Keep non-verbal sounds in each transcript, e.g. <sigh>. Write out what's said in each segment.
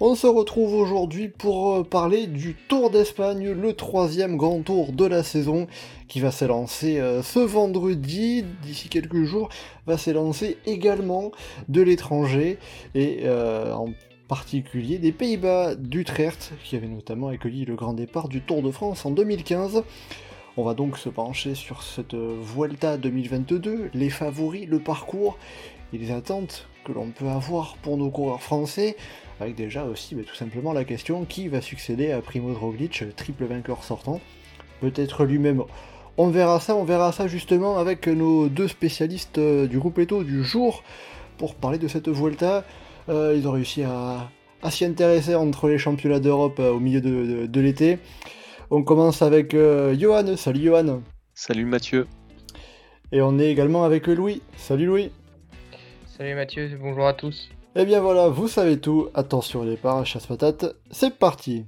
On se retrouve aujourd'hui pour euh, parler du Tour d'Espagne, le troisième grand tour de la saison, qui va s'élancer euh, ce vendredi, d'ici quelques jours, va s'élancer également de l'étranger, et euh, en particulier des Pays-Bas d'Utrecht, qui avait notamment accueilli le grand départ du Tour de France en 2015. On va donc se pencher sur cette Vuelta 2022, les favoris, le parcours et les attentes que l'on peut avoir pour nos coureurs français, avec déjà aussi bah, tout simplement la question qui va succéder à Primoz Roglic, triple vainqueur sortant, peut-être lui-même. On verra ça, on verra ça justement avec nos deux spécialistes euh, du groupe Eto du jour pour parler de cette Vuelta. Euh, ils ont réussi à, s'y intéresser entre les championnats d'Europe euh, au milieu de, l'été. On commence avec Johan. Salut Johan. Salut Mathieu. Et on est également avec Louis. Salut Louis. Salut Mathieu, bonjour à tous. Et eh bien voilà, vous savez tout. Attention les départ, chasse patate, c'est parti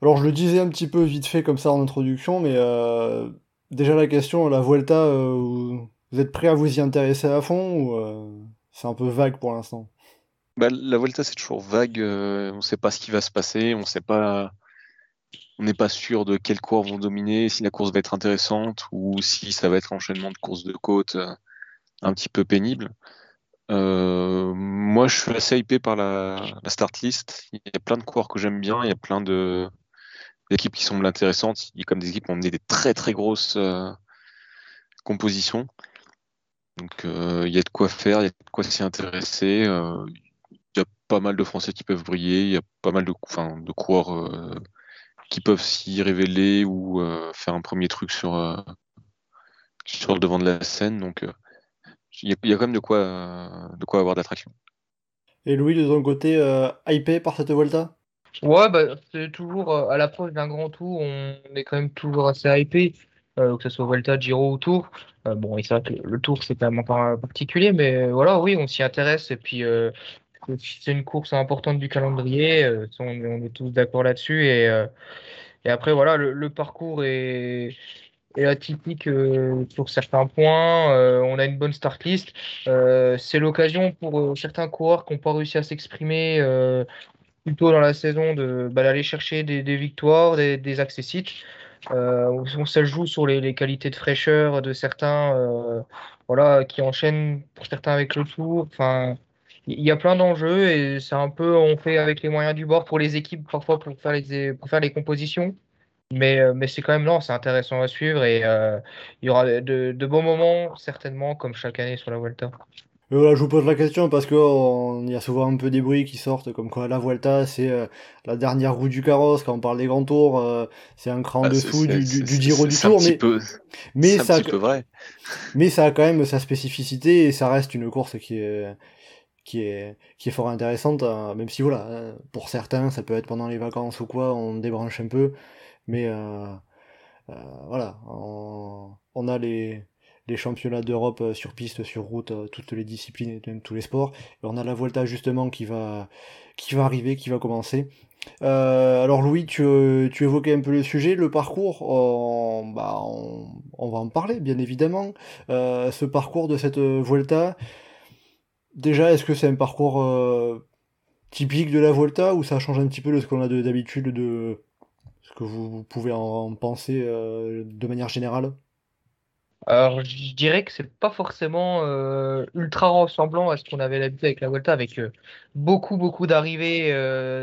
Alors je le disais un petit peu vite fait comme ça en introduction, mais euh, déjà la question, la Vuelta, euh, vous êtes prêt à vous y intéresser à fond ou euh, c'est un peu vague pour l'instant? Bah, La Vuelta c'est toujours vague, on ne sait pas ce qui va se passer, on sait pas on n'est pas sûr de quels cours vont dominer, si la course va être intéressante ou si ça va être enchaînement de courses de côte euh, un petit peu pénible. Euh, moi, je suis assez hypé par la, start list. Il y a plein de coureurs que j'aime bien, il y a plein d'équipes qui semblent intéressantes. Il y a comme des équipes qui ont mené des très très grosses euh, compositions. Donc il y a de quoi faire, il y a de quoi s'y intéresser. il y a pas mal de Français qui peuvent briller, il y a pas mal de, de coureurs qui peuvent s'y révéler ou euh, faire un premier truc sur, euh, sur le devant de la scène. Donc euh, il y, a quand même de quoi, de quoi avoir d'attraction. Et Louis, de ton côté, hypé par cette Volta? Ouais, bah, c'est toujours à l'approche d'un grand tour, on est quand même toujours assez hypé, que ce soit Volta, Giro ou Tour. bon, c'est vrai que le Tour, c'est quand même encore particulier, mais voilà, oui, on s'y intéresse. Et puis, c'est une course importante du calendrier, euh, on, est tous d'accord là-dessus. Et, euh, après, voilà, le, parcours est, atypique euh, pour certains points. on a une bonne start list. c'est l'occasion pour certains coureurs qui n'ont pas réussi à s'exprimer plus tôt dans la saison bah, d'aller chercher des, victoires, des, des accessites. on, ça joue sur les, les, qualités de fraîcheur de certains voilà, qui enchaînent pour certains avec le tour. Enfin, il y a plein d'enjeux et c'est un peu, on fait avec les moyens du bord pour les équipes, parfois pour faire les, pour faire les compositions. Mais, euh, mais c'est quand même, non, c'est intéressant à suivre et euh, il y aura de, de, bons moments, certainement, comme chaque année sur la Vuelta. voilà, je vous pose la question parce qu'il y a souvent un peu des bruits qui sortent, comme quoi la Vuelta, c'est euh, la dernière roue du carrosse, quand on parle des grands tours, c'est un cran ah, dessous du, du, du Giro du Tour. Mais, peu, mais, ça, un petit peu vrai. mais ça a quand même sa spécificité et ça reste une course qui est qui est, qui est fort intéressante, euh, même si voilà, hein, pour certains, ça peut être pendant les vacances ou quoi, on débranche un peu, mais euh, euh, voilà, on, a les, les championnats d'Europe sur piste, sur route, toutes les disciplines et tous les sports, et on a la Volta justement qui va, qui va arriver, qui va commencer. alors Louis, tu, tu, évoquais un peu le sujet, le parcours, on, bah, on, on va en parler bien évidemment. ce parcours de cette Volta, Déjà, est-ce que c'est un parcours euh, typique de la Volta ou ça change un petit peu de ce qu'on a d'habitude de ce que vous pouvez en penser euh, de manière générale? Alors, je dirais que c'est pas forcément euh, ultra ressemblant à ce qu'on avait l'habitude avec la Volta, avec beaucoup, beaucoup d'arrivées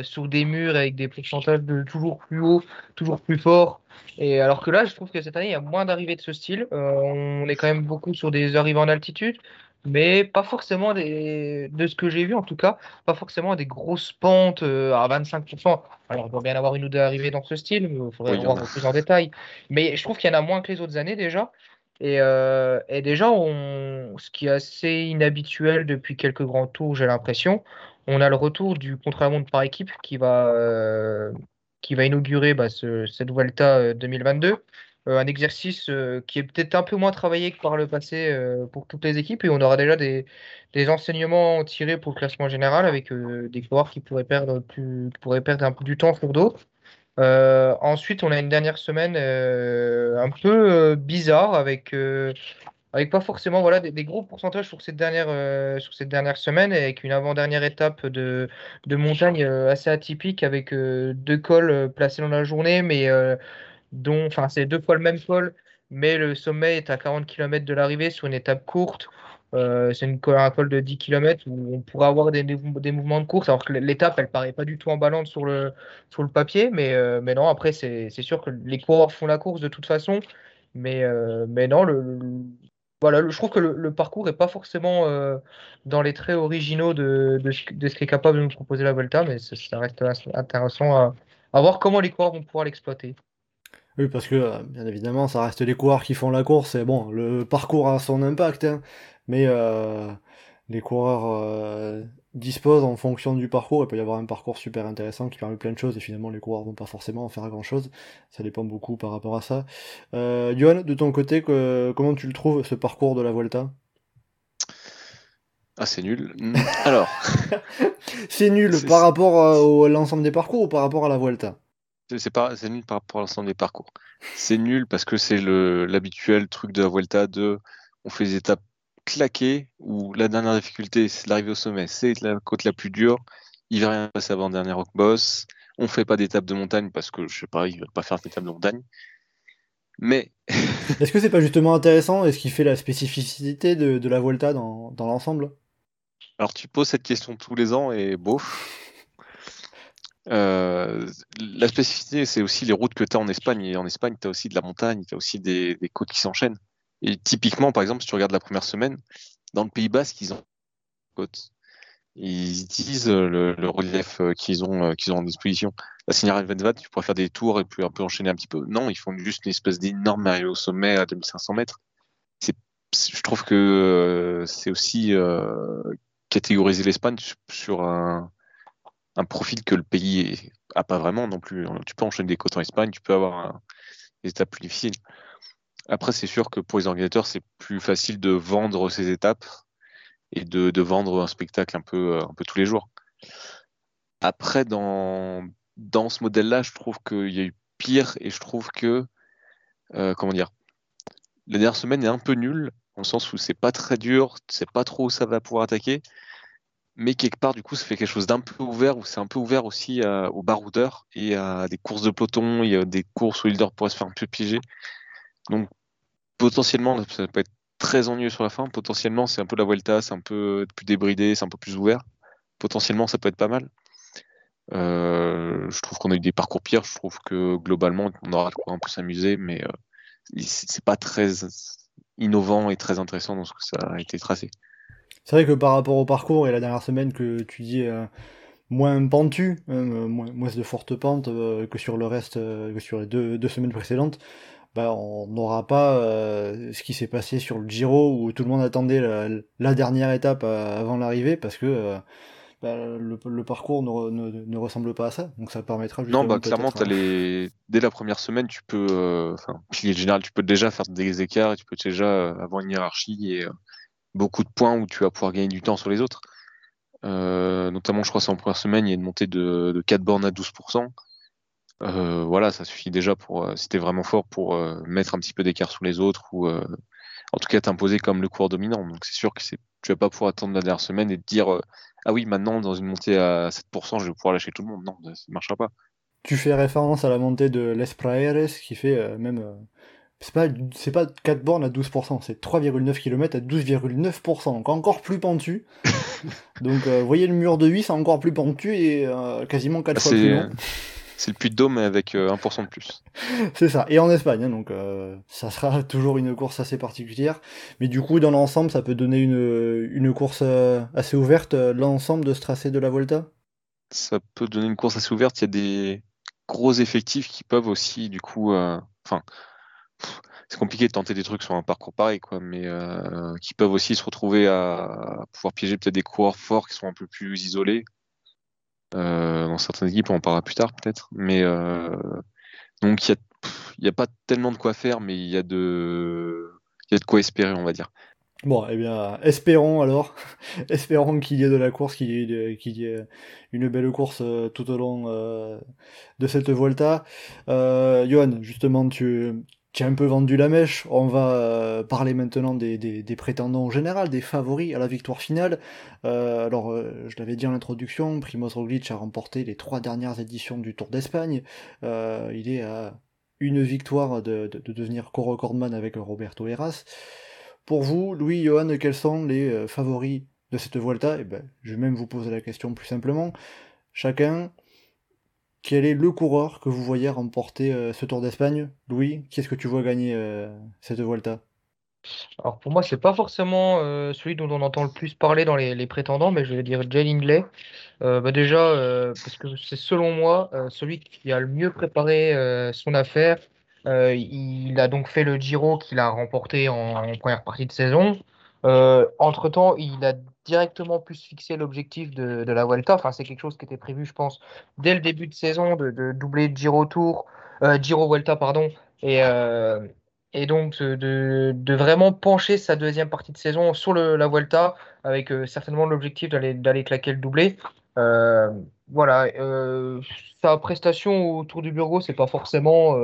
sur des murs avec des pourcentages de toujours plus haut, toujours plus fort. Et alors que là, je trouve que cette année, il y a moins d'arrivées de ce style. on est quand même beaucoup sur des arrivées en altitude mais pas forcément des, de ce que j'ai vu en tout cas, pas forcément des grosses pentes euh, à 25%. Alors, il doit bien avoir une ou deux arrivées dans ce style, il faudrait voir plus en détail. Mais je trouve qu'il y en a moins que les autres années déjà. Et, euh, et déjà, on, ce qui est assez inhabituel depuis quelques grands tours, j'ai l'impression, on a le retour du contre-la-montre par équipe qui va, euh, qui va inaugurer bah, cette Vuelta 2022. Un exercice qui est peut-être un peu moins travaillé que par le passé pour toutes les équipes et on aura déjà des, enseignements tirés pour le classement général avec des coureurs qui pourraient perdre, plus, pourraient perdre un peu du temps sur d'autres. ensuite, on a une dernière semaine un peu bizarre avec avec pas forcément voilà, des, gros pourcentages sur cette dernière, euh, sur cette dernière semaine, avec une avant-dernière étape de, de montagne euh, assez atypique, avec euh, deux cols placés dans la journée, mais dont, enfin, c'est deux fois le même col, mais le sommet est à 40 km de l'arrivée sur une étape courte. c'est une, un col de 10 km où on pourrait avoir des, des, mouvements de course, alors que l'étape, elle paraît pas du tout emballante sur le, sur le papier, mais, mais non, après, c'est sûr que les coureurs font la course de toute façon. Mais, mais non, le, voilà, je trouve que le, parcours n'est pas forcément euh, dans les traits originaux de, de, ce qu'est capable de nous proposer la Volta, mais ça, reste intéressant à, voir comment les coureurs vont pouvoir l'exploiter. Oui, parce que euh, bien évidemment, ça reste les coureurs qui font la course, et bon, le parcours a son impact, hein, mais euh, les coureurs dispose en fonction du parcours. Il peut y avoir un parcours super intéressant qui permet plein de choses et finalement les coureurs vont pas forcément en faire grand chose. Ça dépend beaucoup par rapport à ça. Euh, Johan, de ton côté, comment tu le trouves ce parcours de la Volta ah, c'est nul. Alors. <laughs> c'est nul par rapport à l'ensemble des parcours ou par rapport à la Vuelta? C'est pas, c'est nul par rapport à l'ensemble des parcours. C'est nul parce que c'est l'habituel truc de la Vuelta de on fait des étapes claqué, où la dernière difficulté, c'est l'arrivée au sommet, c'est la côte la plus dure, il va rien passer avant le dernier rock boss, on fait pas d'étape de montagne parce que, je sais pas, il va pas faire d'étape de montagne. Mais. <laughs> Est-ce que c'est pas justement intéressant et ce qui fait la spécificité de, la Volta dans, l'ensemble? Alors tu poses cette question tous les ans et bof. Euh, la spécificité, c'est aussi les routes que tu as en Espagne. Et en Espagne, tu as aussi de la montagne, tu as aussi des, des côtes qui s'enchaînent. Et typiquement, par exemple, si tu regardes la première semaine, dans le Pays Basque, ils ont côte. Ils utilisent le, relief euh, qu'ils ont, euh, qu'ils ont en disposition. La Sierra Venvat, tu pourrais faire des tours et puis un peu enchaîner un petit peu. Non, ils font juste une espèce d'énorme arrivée au sommet à 2500 mètres. je trouve que euh, c'est aussi catégoriser l'Espagne sur un, un, profil que le pays a pas vraiment non plus. Tu peux enchaîner des côtes en Espagne, tu peux avoir des étapes plus difficiles. Après, c'est sûr que pour les organisateurs, c'est plus facile de vendre ces étapes et de, vendre un spectacle un peu, un peu tous les jours. Après, dans, dans ce modèle-là, je trouve qu'il y a eu pire et je trouve que, euh, comment dire, la dernière semaine est un peu nulle, dans le sens où c'est pas très dur, c'est pas trop où ça va pouvoir attaquer, mais quelque part, du coup, ça fait quelque chose d'un peu ouvert, où c'est un peu ouvert aussi aux baroudeurs et à des courses de peloton, y a des courses où le leader pourrait se faire un peu piéger. Donc, potentiellement, ça peut être très ennuyeux sur la fin. Potentiellement, c'est un peu la Vuelta, c'est un peu plus débridé, c'est un peu plus ouvert. Potentiellement, ça peut être pas mal. Euh, je trouve qu'on a eu des parcours pires. Je trouve que globalement, on aura de quoi un peu s'amuser, mais euh, c'est pas très innovant et très intéressant dans ce que ça a été tracé. C'est vrai que par rapport au parcours et la dernière semaine que tu dis euh, moins pentu, hein, moins, de fortes pentes que sur le reste, que sur les deux semaines précédentes, bah, on n'aura pas euh, ce qui s'est passé sur le Giro où tout le monde attendait la, dernière étape euh, avant l'arrivée parce que euh, bah, le, parcours ne, ressemble pas à ça. Donc ça permettra Non, bah, clairement, les... dès la première semaine, tu peux, enfin, général, tu peux déjà faire des écarts et tu peux déjà avoir une hiérarchie et beaucoup de points où tu vas pouvoir gagner du temps sur les autres. notamment, je crois, c'est en première semaine, il y a une montée de, de 4 bornes à 12%. Euh, voilà, ça suffit déjà pour, euh, si t'es vraiment fort, pour euh, mettre un petit peu d'écart sur les autres ou en tout cas t'imposer comme le cours dominant. Donc c'est sûr que c'est, tu vas pas pouvoir attendre la dernière semaine et te dire ah oui maintenant dans une montée à 7% je vais pouvoir lâcher tout le monde. Non, ça ne marchera pas. Tu fais référence à la montée de Les Praeres qui fait même c'est pas, c'est pas 4 bornes à 12%, c'est 3,9 km à 12,9%, donc encore plus pentu. <laughs> donc vous voyez le mur de 8, c'est encore plus pentu et quasiment 4 ah, fois plus long. C'est le puits de Dôme avec 1% euh, de plus. <laughs> C'est ça, et en Espagne, hein, donc euh, ça sera <laughs> toujours une course assez particulière. Mais du coup, dans l'ensemble, ça peut donner une, une course euh, assez ouverte, l'ensemble de ce tracé de la Volta Ça peut donner une course assez ouverte, il y a des gros effectifs qui peuvent aussi, du coup, enfin, c'est compliqué de tenter des trucs sur un parcours pareil, quoi, mais qui peuvent aussi se retrouver à, pouvoir piéger peut-être des coureurs forts qui sont un peu plus isolés dans certaines équipes, on en parlera plus tard peut-être. Mais donc il n'y a, a, pas tellement de quoi faire, mais il y, a de, y a de quoi espérer, on va dire. Bon, eh bien, espérons alors, <laughs> espérons qu'il y ait de la course, qu'il y, ait une belle course euh, tout au long euh, de cette Volta. Euh, Johan, justement, tu, un peu vendu la mèche. On va euh, parler maintenant des, prétendants en général, des favoris à la victoire finale. alors, je l'avais dit en introduction, Primoz Roglic a remporté les trois dernières éditions du Tour d'Espagne. il est à une victoire de, de, de devenir co-recordman avec Roberto Heras. Pour vous, Louis, Johan, quels sont les euh, favoris de cette Vuelta? Eh ben, Je vais même vous poser la question plus simplement. Chacun, quel est le coureur que vous voyez remporter euh, ce Tour d'Espagne? Louis, qui est-ce que tu vois gagner euh, cette Vuelta? Alors pour moi, c'est pas forcément celui dont on entend le plus parler dans les, prétendants, mais je vais dire Jay Ingley. Bah déjà, parce que c'est selon moi celui qui a le mieux préparé son affaire, euh, il a donc fait le Giro qu'il a remporté en, première partie de saison. Euh, entre-temps, il a directement pu se fixer l'objectif de, la Vuelta. Enfin, c'est quelque chose qui était prévu, je pense, dès le début de saison, de, doubler Giro Tour, euh, Giro Vuelta, pardon, et, et donc de, vraiment pencher sa deuxième partie de saison sur la Vuelta, avec certainement l'objectif d'aller claquer le doublé. voilà, sa prestation autour du Burgos, c'est pas forcément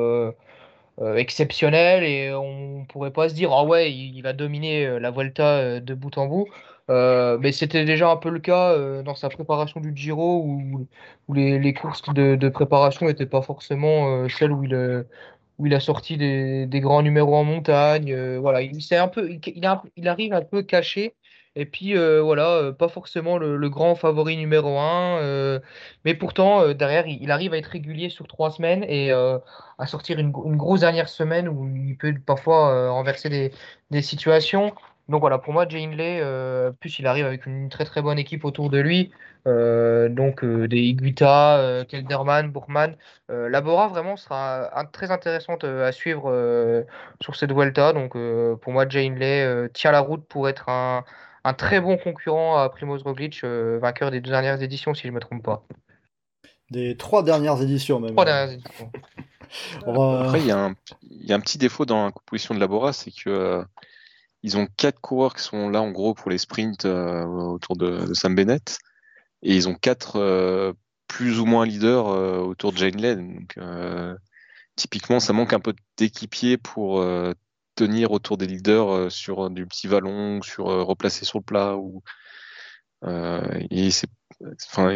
euh, exceptionnel et on pourrait pas se dire ah ouais il, va dominer euh, la Vuelta euh, de bout en bout. Mais c'était déjà un peu le cas dans sa préparation du Giro où, où les, courses de, préparation n'étaient pas forcément celles où il, où il a sorti des, des grands numéros en montagne voilà. Il, un peu, il, arrive un peu caché et puis voilà, pas forcément le, grand favori numéro un, mais pourtant derrière il, arrive à être régulier sur trois semaines et à sortir une, grosse dernière semaine où il peut parfois renverser des, des, situations. Donc voilà, pour moi, Jay Hindley, plus il arrive avec une très très bonne équipe autour de lui, donc des Iguita, Kelderman, Bourman. Labora vraiment sera très intéressante à suivre sur cette Vuelta. Donc pour moi, Jay Hindley tient la route pour être un un très bon concurrent à Primoz Roglic, euh, vainqueur des deux dernières éditions, si je ne me trompe pas. Des trois dernières éditions, même. Trois dernières éditions. Après, il y, a un petit défaut dans la composition de Labora, c'est que euh, ils ont quatre coureurs qui sont là, en gros, pour les sprints euh, autour de, Sam Bennett, et ils ont quatre plus ou moins leaders autour de Jane Lane. Donc, typiquement, ça manque un peu d'équipiers pour tenir autour des leaders euh, sur du petit vallon, sur euh, replacer sur le plat. Ou, euh,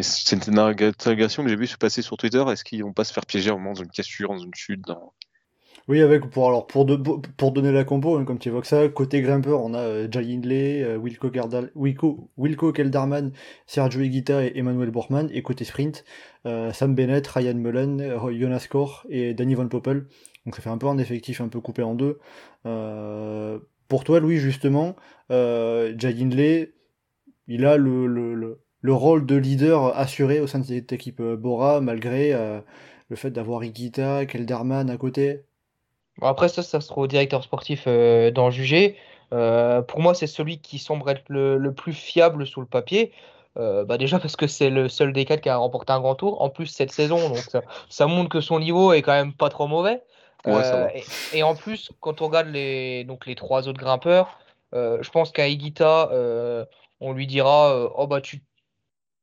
c'est une interrogation que j'ai vu se passer sur Twitter. Est-ce qu'ils vont pas se faire piéger en moment dans une cassure, dans une chute. Oui, avec pour alors pour, donner la compo, hein, comme tu évoques ça, côté grimpeur, on a euh, Jay Hindley, Wilco, Wilco, Kelderman, Sergio Higuita et Emmanuel Borman, et côté sprint, Sam Bennett, Ryan Mullen, Jonas Kor et Danny Van Poppel. Donc ça fait un peu un effectif un peu coupé en deux. Euh, pour toi, Louis, justement, euh, Jay il a le, le, le, rôle de leader assuré au sein de cette équipe euh, Bora, malgré euh, le fait d'avoir Igita, Kelderman à côté? Après, ça, ça sera au directeur sportif d'en juger. pour moi, c'est celui qui semble être le, plus fiable sur le papier. bah déjà parce que c'est le seul des quatre qui a remporté un grand tour. En plus, cette saison, donc ça, ça montre que son niveau est quand même pas trop mauvais. Euh, et, en plus, quand on regarde les, donc les trois autres grimpeurs, euh, je pense qu'à Igita, euh, on lui dira Oh, bah, tu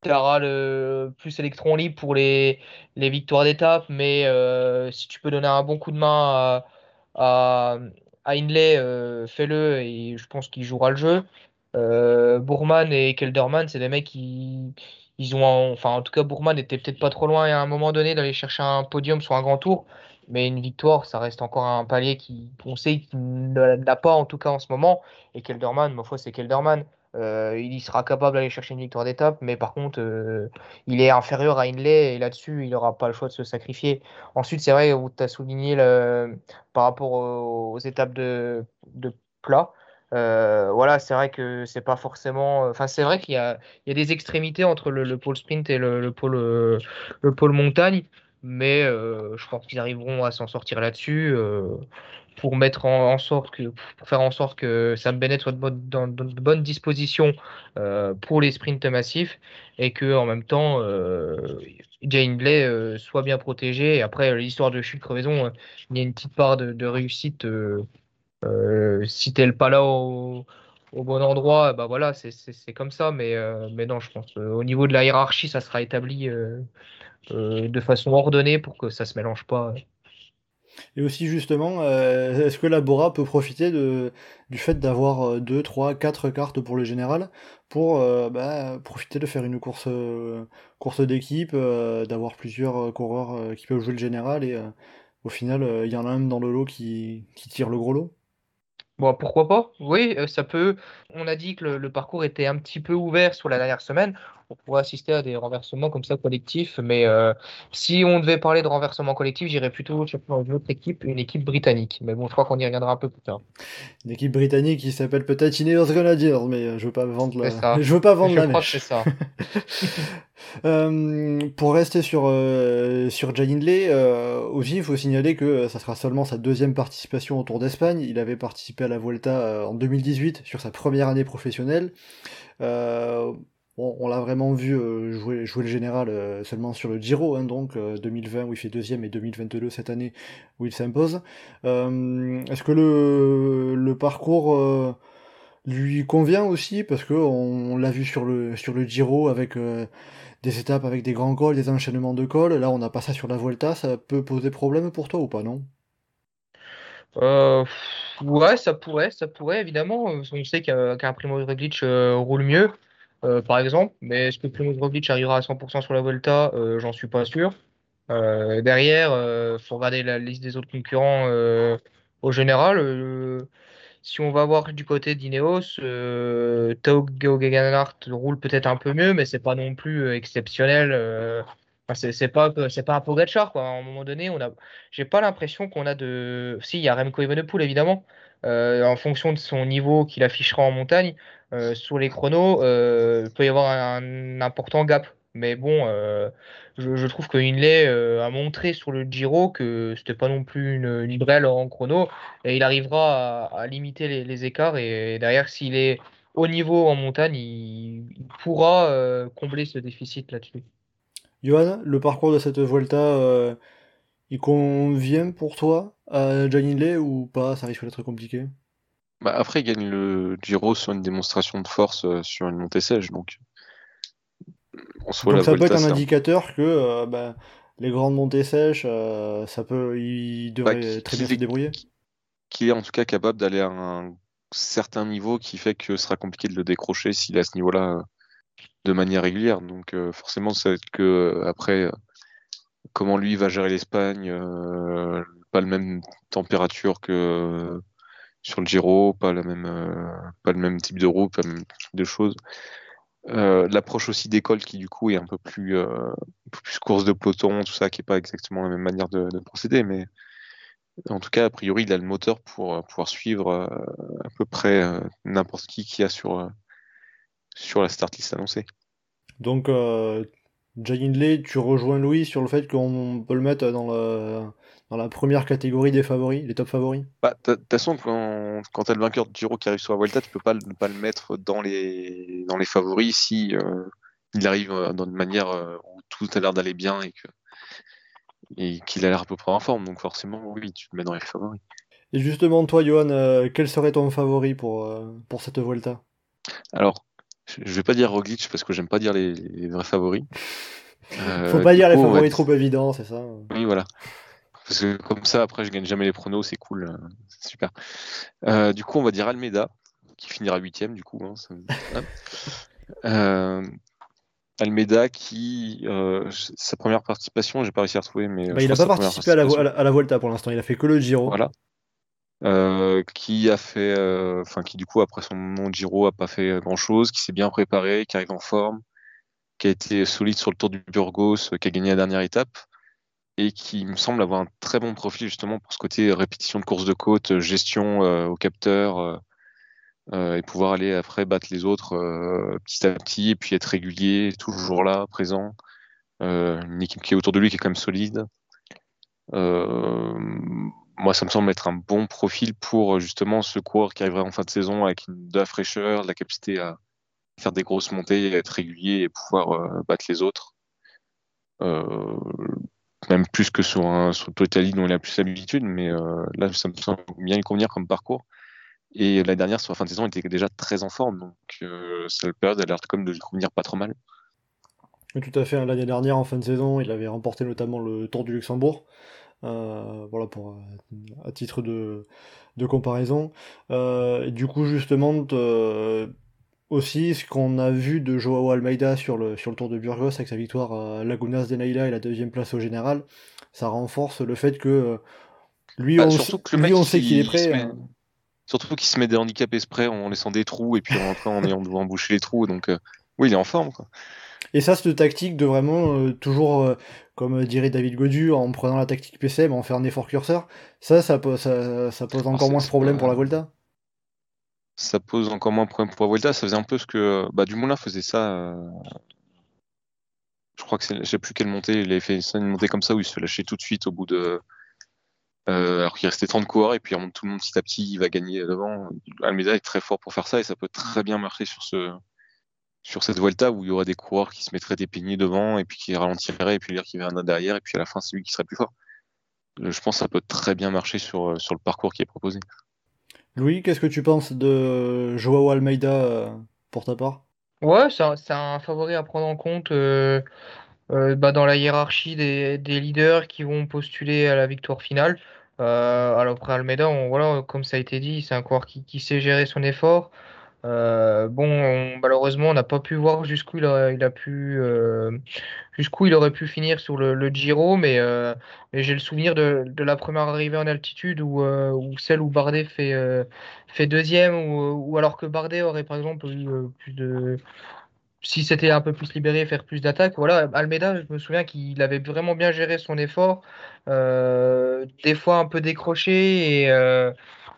auras le plus électron libre pour les, les victoires d'étape, mais si tu peux donner un bon coup de main à, à, fais-le et je pense qu'il jouera le jeu. Bourman et Kelderman, c'est des mecs qui. Ils ont, enfin, en tout cas, Bourman était peut-être pas trop loin à un moment donné d'aller chercher un podium sur un grand tour. Mais une victoire, ça reste encore un palier qui, on sait qu'il n'a pas en tout cas en ce moment. Et Kelderman, ma foi, c'est Kelderman. Euh, il sera capable d'aller chercher une victoire d'étape, mais par contre, euh, il est inférieur à Inley et là-dessus, il n'aura pas le choix de se sacrifier. Ensuite, c'est vrai, tu as souligné par rapport aux, étapes de, plat. Euh, voilà, c'est vrai que c'est pas forcément. Enfin, c'est vrai qu'il y, a, des extrémités entre le, le pôle sprint et le pôle montagne mais euh, je pense qu'ils arriveront à s'en sortir là-dessus. Euh, pour mettre en, sorte que, pour faire en sorte que Sam Bennett soit dans, de bonnes dispositions pour les sprints massifs et que en même temps Jane Blay soit bien protégé. Et après, l'histoire de chute crevaison, il y a une petite part de, de réussite. si t'es pas là au, au bon endroit, bah voilà, c'est comme ça. Mais, euh, mais non, je pense euh, au niveau de la hiérarchie, ça sera établi euh, de façon ordonnée pour que ça se mélange pas. Et aussi justement, est-ce que la Bora peut profiter de, du fait d'avoir 2, 3, 4 cartes pour le général pour bah, profiter de faire une course, course d'équipe, d'avoir plusieurs coureurs qui peuvent jouer le général et au final il y en a un dans le lot qui, qui tire le gros lot? Bon, pourquoi pas? Oui, euh, ça peut. On a dit que le, parcours était un petit peu ouvert sur la dernière semaine. On pourrait assister à des renversements comme ça collectifs, mais euh, si on devait parler de renversement collectif, j'irais plutôt sur une autre équipe, une équipe britannique. Mais bon, je crois qu'on y reviendra un peu plus tard. Une équipe britannique qui s'appelle peut-être Ineos Grenadiers, mais euh, je veux pas vendre la. <laughs> Je veux pas vendre la mèche. ça. <laughs> pour rester sur sur Jan Hindley, aussi il faut signaler que ça sera seulement sa deuxième participation au Tour d'Espagne. Il avait participé à la Vuelta en 2018 sur sa première année professionnelle. Euh, on l'a vraiment vu euh, jouer, le général euh, seulement sur le Giro, hein, donc 2020 où il fait deuxième et 2022 cette année où il s'impose. Est-ce que le, parcours lui convient aussi? Parce que on, l'a vu sur le Giro avec des étapes avec des grands cols, des enchaînements de cols. Là, on n'a pas ça sur la Vuelta. Ça peut poser problème pour toi ou pas, non? Ouais, ça pourrait, ça pourrait évidemment. On sait qu'un Primo Roglic roule mieux. Euh, par exemple. Mais est-ce que Primoz arrivera à 100% sur la Volta euh, J'en suis pas sûr. Euh, derrière, il faut regarder la liste des autres concurrents au général. si on va voir du côté d'Ineos, euh, Tao roule peut-être un peu mieux, mais c'est pas non plus exceptionnel. c'est pas pas un Pogacar quoi. À un moment donné, on a j'ai pas l'impression qu'on a de si il y a Remco Evenepoel évidemment en fonction de son niveau qu'il affichera en montagne. Euh, sur les chronos, euh, il peut y avoir un, important gap. Mais bon, euh, je, trouve que Inlay a montré sur le Giro que c'était pas non plus une, une en chrono et il arrivera à, limiter les, écarts. Et, derrière, s'il est au niveau en montagne, il, pourra combler ce déficit là-dessus. Johan, le parcours de cette Volta, il convient pour toi à John Inlay ou pas? Ça risque d'être compliqué bah, après, il gagne le Giro sur une démonstration de force euh, sur une montée sèche. Donc, ça peut être un indicateur que euh, bah, les grandes montées sèches, euh, ça peut, il devrait bah, très bien se débrouiller. Qu'il est en tout cas capable d'aller à un certain niveau qui fait que ce sera compliqué de le décrocher s'il est à ce niveau-là de manière régulière. Donc forcément, c'est que après, comment lui va gérer l'Espagne, pas le même température que sur le Giro, pas, même, euh, pas le même type de route, pas le même type de choses. Euh, l'approche aussi d'école qui du coup est un peu plus, euh, course de peloton, tout ça, qui n'est pas exactement la même manière de, procéder, mais en tout cas, a priori, il a le moteur pour pouvoir suivre à peu près n'importe qui qui a sur, sur la start list annoncée. Donc, Jay Hindley, tu rejoins Louis sur le fait qu'on peut le mettre dans le dans la première catégorie des favoris, les top favoris bah, De toute façon, quand, quand tu as le vainqueur de Giro qui arrive sur la Vuelta, tu peux pas ne pas le mettre dans les, dans les favoris si euh, il arrive euh, dans une manière euh, où tout a l'air d'aller bien et que et qu'il a l'air à peu près en forme. Donc forcément, oui, tu le mets dans les favoris. Et justement, toi, Johan, quel serait ton favori pour, pour cette Vuelta? Alors, je vais pas dire Roglic parce que j'aime pas dire les, vrais favoris. <laughs> Faut pas dire les favoris trop évidents, c'est ça Oui, voilà. Parce que comme ça, après, je gagne jamais les pronos, c'est cool, euh, c'est super. Euh, du coup, on va dire Almeida, qui finira huitième, du coup. Hein, <laughs> euh, Almeida qui, sa première participation, j'ai pas réussi à retrouver, mais. Bah, il n'a pas participé à la, à la, Volta pour l'instant, il a fait que le Giro. Voilà. qui a fait, enfin qui du coup après son nom Giro a pas fait grand chose, qui s'est bien préparé, qui arrive en forme, qui a été solide sur le Tour du Burgos, qui a gagné la dernière étape et qui me semble avoir un très bon profil justement pour ce côté répétition de course de côte, euh, gestion euh, au capteur euh, et pouvoir aller après battre les autres petit à petit et puis être régulier, toujours là, présent. une équipe qui est autour de lui qui est quand même solide. moi, ça me semble être un bon profil pour justement ce coureur qui arriverait en fin de saison avec de la fraîcheur, de la capacité à faire des grosses montées, à être régulier et pouvoir battre les autres. Même plus que sur, un, sur Totali dont il a plus l'habitude, mais là, ça me semble bien lui convenir comme parcours. Et la dernière, sur la fin de saison, il était déjà très en forme, donc euh, cette période a l'air comme de lui convenir pas trop mal. tout à fait. L'année dernière, en fin de saison, il avait remporté notamment le Tour du Luxembourg. Euh, voilà, pour, euh, à titre de, de comparaison. Euh, du coup, justement, aussi, ce qu'on a vu de Joao Almeida sur le, sur le Tour de Burgos avec sa victoire à Lagunas de Naila et la deuxième place au général, ça renforce le fait que lui, bah, on, lui on sait qu'il est prêt. Hein. Surtout qu'il se met des handicaps exprès en laissant des trous et puis en en ayant devant boucher les trous. Donc, euh, oui, il est en forme. Quoi. Et ça, cette tactique de vraiment euh, toujours, euh, comme dirait David Godu, en prenant la tactique PCM, en faire un effort curseur, ça, ça, pose, ça, pose encore moins de problème pour la Volta Ça pose encore moins de problème pour la Volta. Ça faisait un peu ce que. Bah, Dumoulin faisait ça. Je crois que c'est. Je sais plus quelle montée. Il avait fait une montée comme ça où il se lâchait tout de suite au bout de euh, alors qu'il restait 30 coureurs et puis tout le monde petit à petit il va gagner devant. Almeida est très fort pour faire ça et ça peut très bien marcher sur ce sur cette Vuelta où il y aurait des coureurs qui se mettraient des peignés devant et puis qui ralentiraient et puis y avait un derrière et puis à la fin c'est lui qui serait plus fort. Euh, je pense que ça peut très bien marcher sur, euh, sur le parcours qui est proposé. Louis, qu'est-ce que tu penses de Joao Almeida pour ta part? Ouais, c'est un, favori à prendre en compte. Euh, bah, dans la hiérarchie des, leaders qui vont postuler à la victoire finale. Euh, alors après Almeida, voilà, comme ça a été dit, c'est un coureur qui, sait gérer son effort. Euh, bon, malheureusement, on n'a pas pu voir jusqu'où il pu, euh, jusqu'où il aurait pu finir sur le, Giro, mais, euh, mais j'ai le souvenir de, la première arrivée en altitude où celle où Bardet fait, deuxième, ou, ou alors que Bardet aurait par exemple eu plus de si c'était un peu plus libéré, faire plus d'attaques. Voilà, Almeida, je me souviens qu'il avait vraiment bien géré son effort, des fois un peu décroché, et,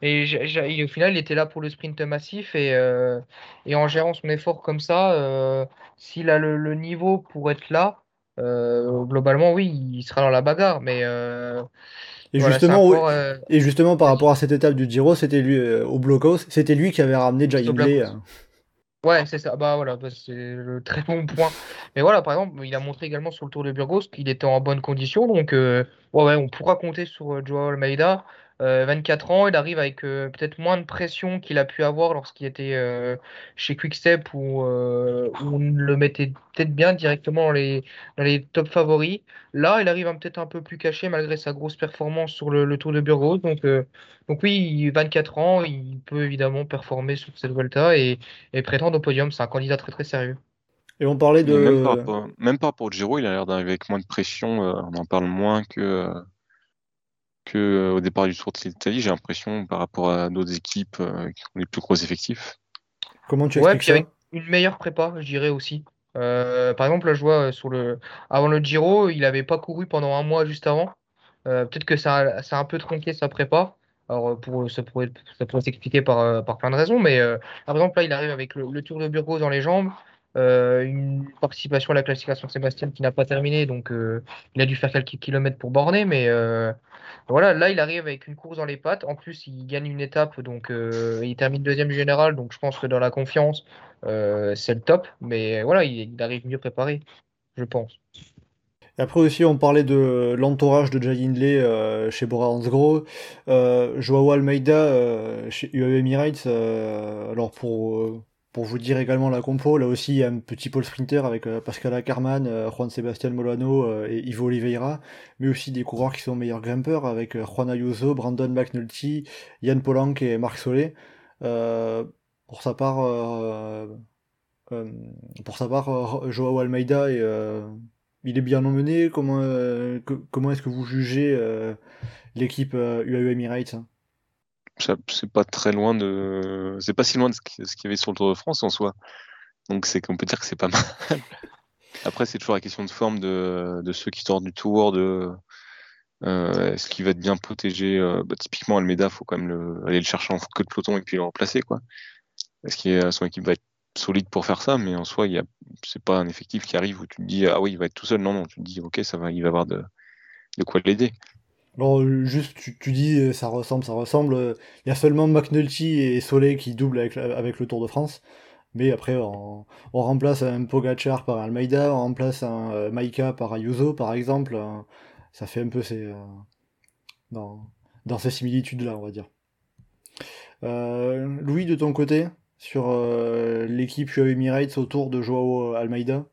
et, au final, il était là pour le sprint massif, et, euh, et en gérant son effort comme ça, s'il a le, niveau pour être là, globalement, oui, il sera dans la bagarre, mais... Et, justement, et justement, par rapport à cette étape du Giro, c'était lui au blockhouse, c'était lui qui avait ramené Jay Ouais, c'est ça. Bah voilà, bah, c'est le <laughs> très bon point. Mais voilà, par exemple, il a montré également sur le Tour de Burgos qu'il était en bonne condition. Donc, euh, ouais, on pourra compter sur euh, Joao Almeida. 24 euh, ans, il arrive avec peut-être moins de pression qu'il a pu avoir lorsqu'il était chez Quickstep où, où, on le mettait peut-être bien directement dans les, dans les top favoris. Là, il arrive peut-être un peu plus caché malgré sa grosse performance sur le, le Tour de Burgos. Donc, donc oui, 24 ans, il peut évidemment performer sur cette Volta et, et prétendre au podium. C'est un candidat très très sérieux. Et on parlait de... Même pas, pour Giro, il a l'air d'arriver avec moins de pression. Euh, on en parle moins que, euh, que euh, au départ du Tour de l'Italie, j'ai l'impression, par rapport à d'autres équipes qui ont les plus gros effectifs. Comment tu expliques ouais, puis une meilleure prépa, je dirais aussi. par exemple, là, je vois sur le... avant le Giro, il n'avait pas couru pendant un mois juste avant. Peut-être que ça, ça a un peu tronqué sa prépa. Alors, euh, pour, ça pourrait, ça pourrait s'expliquer par, euh, par plein de raisons, mais euh, par exemple, là, il arrive avec le, Tour de Burgos dans les jambes, une participation à la classification Sébastien qui n'a pas terminé, donc il a dû faire quelques kilomètres pour borner, mais voilà, là, il arrive avec une course dans les pattes. En plus, il gagne une étape, donc il termine deuxième général, donc je pense que dans la confiance, c'est le top, mais voilà, il, arrive mieux préparé, je pense. Après aussi, on parlait de l'entourage de Jay Hindley euh, chez Bora Hansgrohe, euh, Joao Almeida euh, chez UAE Emirates. Euh, alors pour pour vous dire également la compo, là aussi il y a un petit pôle sprinter avec Pascal Ackermann, Juan Sebastian Molano et Ivo Oliveira, mais aussi des coureurs qui sont meilleurs grimpeurs avec Juan Ayuso, Brandon McNulty, Yann Polanc et Marc Solé. pour sa part, pour sa part, Joao Almeida il est bien emmené Comment, euh, comment est-ce que vous jugez euh, l'équipe UAE euh, Emirates hein? C'est pas très loin de. C'est pas si loin de ce qu'il y avait sur le Tour de France en soi. Donc c'est qu'on peut dire que c'est pas <laughs> mal. Après, c'est toujours la question de forme de, ceux qui sortent du tour, de est-ce qu'il va être bien protégé. Bah, typiquement, Almeida, faut quand même aller le chercher en queue de peloton et puis le remplacer. Quoi. Est-ce que son équipe va être solide pour faire ça, mais en soi, il c'est pas un effectif qui arrive où tu te dis ah oui, il va être tout seul. Non, non, tu te dis ok, ça va, il va avoir de, de quoi l'aider. Alors, juste, tu, tu dis euh, ça ressemble, ça ressemble. euh, Il y a seulement McNulty et Soleil qui doublent avec, avec le Tour de France. Mais après, on, remplace un Pogacar par Almeida, on remplace un euh, Maika par Ayuso, par exemple. ça fait un peu ces, euh, dans, ces similitudes-là, on va dire. Louis, de ton côté, sur l'équipe UAE Emirates autour de Joao Almeida?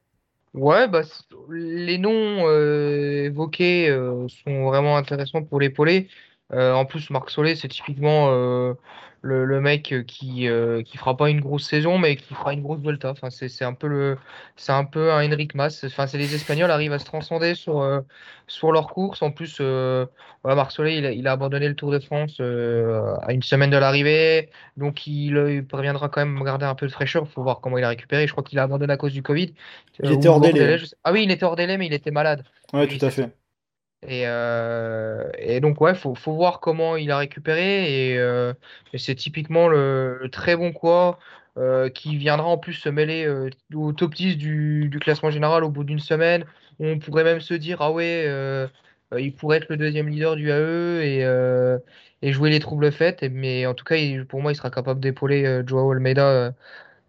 Ouais, bah, les noms euh, évoqués euh, sont vraiment intéressants pour l'épauler. Euh, en plus, Marc Solé, c'est typiquement euh, le, le mec qui euh, qui fera pas une grosse saison, mais qui fera une grosse Vuelta. Enfin, c'est c'est un peu le c'est un peu un Enric Mas. Enfin, c'est les Espagnols arrivent à se transcender sur euh, sur leur course. En plus, euh, voilà, Marc Solé, il a, il a abandonné le Tour de France euh, à une semaine de l'arrivée, donc il, euh, il parviendra quand même garder un peu de fraîcheur. Il faut voir comment il a récupéré. Je crois qu'il a abandonné à cause du Covid. Il Euh, était hors délai, hein. je Ah oui, il était hors délai, mais il était malade. Ouais, Oui, tout à fait. Et, euh, et donc, ouais, faut, faut voir comment il a récupéré. Et, euh, c'est typiquement le, très bon quoi euh, qui viendra en plus se mêler au top 10 du, classement général au bout d'une semaine. On pourrait même se dire, ah ouais, il pourrait être le deuxième leader du AE et, jouer les troubles faits. Et- Mais en tout cas, pour moi, il sera capable d'épauler Joao Almeida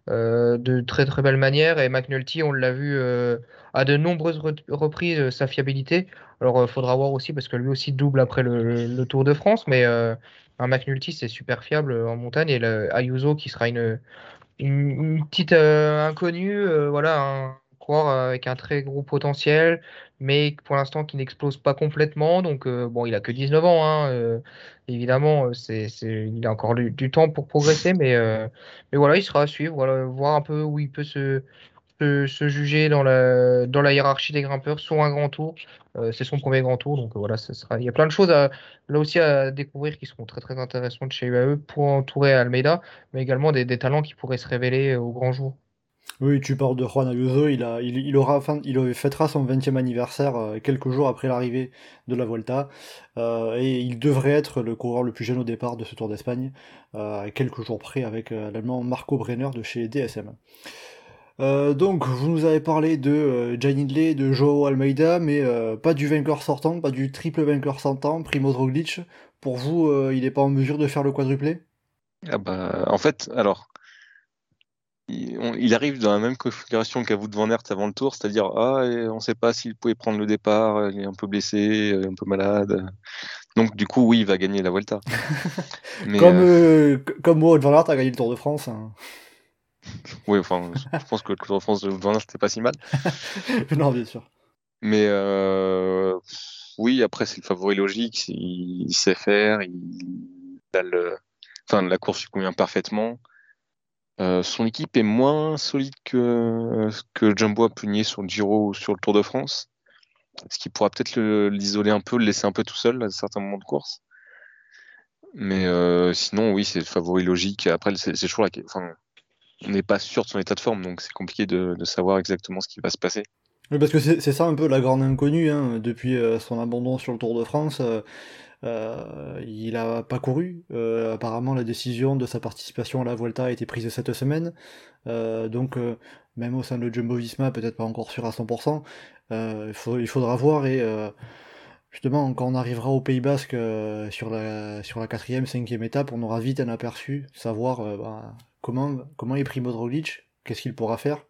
euh, euh, de très très belle manière. Et McNulty, on l'a vu euh, à de nombreuses re- reprises, euh, sa fiabilité. Alors, il faudra voir aussi, parce que lui aussi double après le, le Tour de France, mais euh, un McNulty, c'est super fiable euh, en montagne. Et le Ayuso, qui sera une, une, une petite euh, inconnue, euh, voilà, un coureur avec un très gros potentiel, mais pour l'instant qui n'explose pas complètement. Donc, euh, bon, il a que 19 ans, hein, euh, évidemment, euh, il a encore du, temps pour progresser, mais, euh, mais voilà, il sera à suivre, voir un peu où il peut se, se, juger dans la, dans la hiérarchie des grimpeurs sur un grand tour. Euh, c'est son premier grand tour, donc euh, voilà, ça sera, il y a plein de choses à, là aussi à découvrir qui seront très très intéressantes chez UAE pour entourer Almeida mais également des, talents qui pourraient se révéler euh, au grand jour. Oui, tu parles de Juan Ayuso, il, a, il, il aura, fin- il fêtera son 20e anniversaire euh, quelques jours après l'arrivée de la Vuelta, euh, et il devrait être le coureur le plus jeune au départ de ce Tour d'Espagne, euh, quelques jours près avec euh, l'allemand Marco Brenner de chez DSM. Euh, donc, vous nous avez parlé de Gianni Hindley, de Joao Almeida, mais pas du vainqueur sortant, pas du triple vainqueur sortant, Primoz Roglic. Pour vous, il n'est pas en mesure de faire le quadruplé? Ah bah, en fait, alors, il, on- il arrive dans la même configuration qu'à vous de Van Aert avant le tour, c'est-à-dire, ah, on ne sait pas s'il pouvait prendre le départ, il est un peu blessé, un peu malade. Donc, du coup, oui, il va gagner la Vuelta. <laughs> Mais, Comme, euh, euh, comme Wout van Aert a gagné le Tour de France. hein. <laughs> oui, enfin, je pense que le Tour de France de Van Aert, c'était pas si mal. <laughs> non, bien sûr. Mais euh, oui, après, c'est le favori logique, il, il sait faire, il, a le, enfin, la course lui convient parfaitement. Euh, son équipe est moins solide que, que Jumbo a pu nier sur le Giro ou sur le Tour de France. Ce qui pourra peut-être le- l'isoler un peu, le laisser un peu tout seul à certains moments de course. Mais euh, sinon, oui, c'est le favori logique. Après, c'est toujours la... enfin, on n'est pas sûr de son état de forme, donc c'est compliqué de, savoir exactement ce qui va se passer. Oui, parce que c'est ça un peu la grande inconnue, hein, depuis euh, son abandon sur le Tour de France. euh, euh, il a pas couru. Euh, apparemment, la décision de sa participation à la Vuelta a été prise cette semaine. Euh, donc, même au sein de Jumbo-Visma, peut-être pas encore sûr à 100%. Euh, il, faudra voir et justement, quand on arrivera au Pays Basque sur la quatrième, cinquième étape, on aura vite un aperçu, savoir bah, comment comment est Primoz Roglic, qu'est-ce qu'il pourra faire.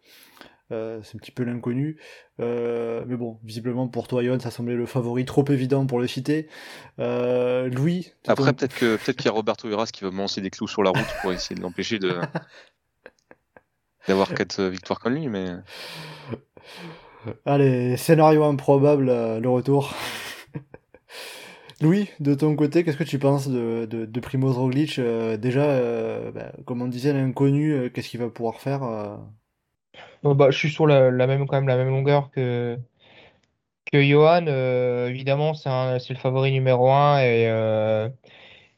Euh, c'est un petit peu l'inconnu. Euh, mais bon, visiblement pour toi, Johan, ça semblait le favori trop évident pour le citer. Euh, Louis, Après, peut-être que peut-être qu'il y a Roberto Urras qui va me lancer des clous sur la route pour essayer de l'empêcher de <laughs> d'avoir quatre victoires comme lui, mais Allez, scénario improbable, le retour. Louis, de ton côté, qu'est-ce que tu penses de, de, de Primoz Roglic Déjà, bah, comme on disait, l'inconnu, qu'est-ce qu'il va pouvoir faire Bah, je suis sur la, même, quand même la même longueur que, que Johan. euh, évidemment, c'est le favori numéro un et, euh,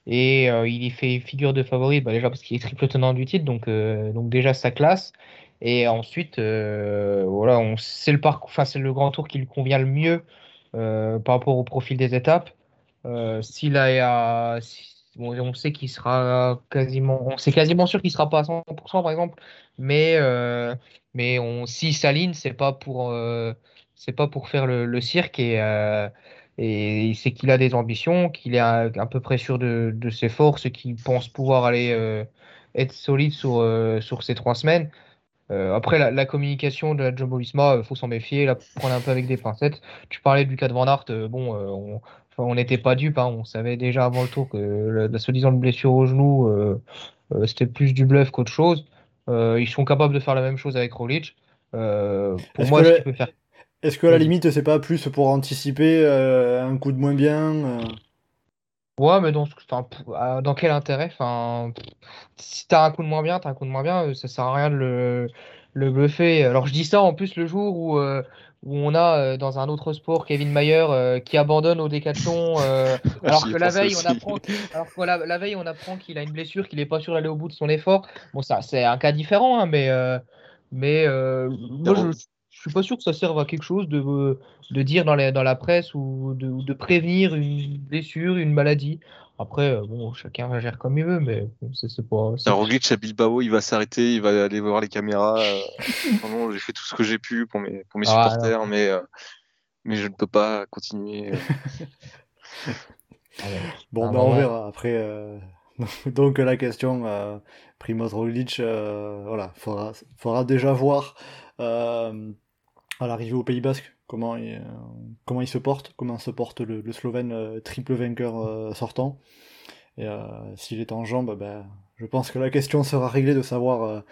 et euh, il y fait figure de favori bah, déjà parce qu'il est triple tenant du titre, donc, donc déjà sa classe. Et ensuite, voilà, c'est le parcours, c'est le grand tour qui lui convient le mieux par rapport au profil des étapes. S'il a, bon, on sait qu'il sera quasiment, on quasiment sûr qu'il sera pas à 100% par exemple, mais euh, mais on, s'il s'aligne, c'est pas pour, euh, c'est pas pour faire le, cirque et euh, Et c'est qu'il a des ambitions, qu'il est un, peu près sûr de, ses forces, qu'il pense pouvoir aller euh, être solide sur, euh, sur ces trois semaines. Euh, après, la, communication de la Jumbo Visma, il faut s'en méfier, la prendre un peu avec des pincettes. Tu parlais du cas de Van Aert, bon, on n'était pas dupe, hein, on savait déjà avant le tour que la, la soi-disant blessure au genou, c'était plus du bluff qu'autre chose. ils sont capables de faire la même chose avec Roglic. pour moi, ce peut faire est-ce que à la limite, c'est pas plus pour anticiper euh, un coup de moins bien euh? Ouais, mais dans, euh, dans quel intérêt? Enfin, si t'as un coup de moins bien, t'as un coup de moins bien, ça sert à rien de le, le bluffer. Alors je dis ça en plus le jour où, où on a dans un autre sport Kevin Mayer qui abandonne au décathlon <laughs> alors que la veille on apprend alors que la, veille on apprend qu'il a une blessure, qu'il est pas sûr d'aller au bout de son effort. Bon ça c'est un cas différent, hein, mais mais moi je, je suis pas sûr que ça serve à quelque chose de, de dire dans la, dans la presse ou de, de prévenir une blessure, une maladie. Après, euh, bon, chacun gère comme il veut, mais c'est pas. Roglic à Bilbao, il va s'arrêter, il va aller voir les caméras. Euh, <laughs> j'ai fait tout ce que j'ai pu pour mes, pour mes ah, supporters, mais, euh, mais je ne peux pas continuer. <laughs> bon, bah, on verra. Après, <laughs> donc la question, Primoz Roglic, voilà, faudra, faudra déjà voir à l'arrivée au Pays Basque, comment il, euh, comment il se porte, comment se porte le, Slovène euh, triple vainqueur euh, sortant. Et s'il est en jambes, ben, je pense que la question sera réglée de savoir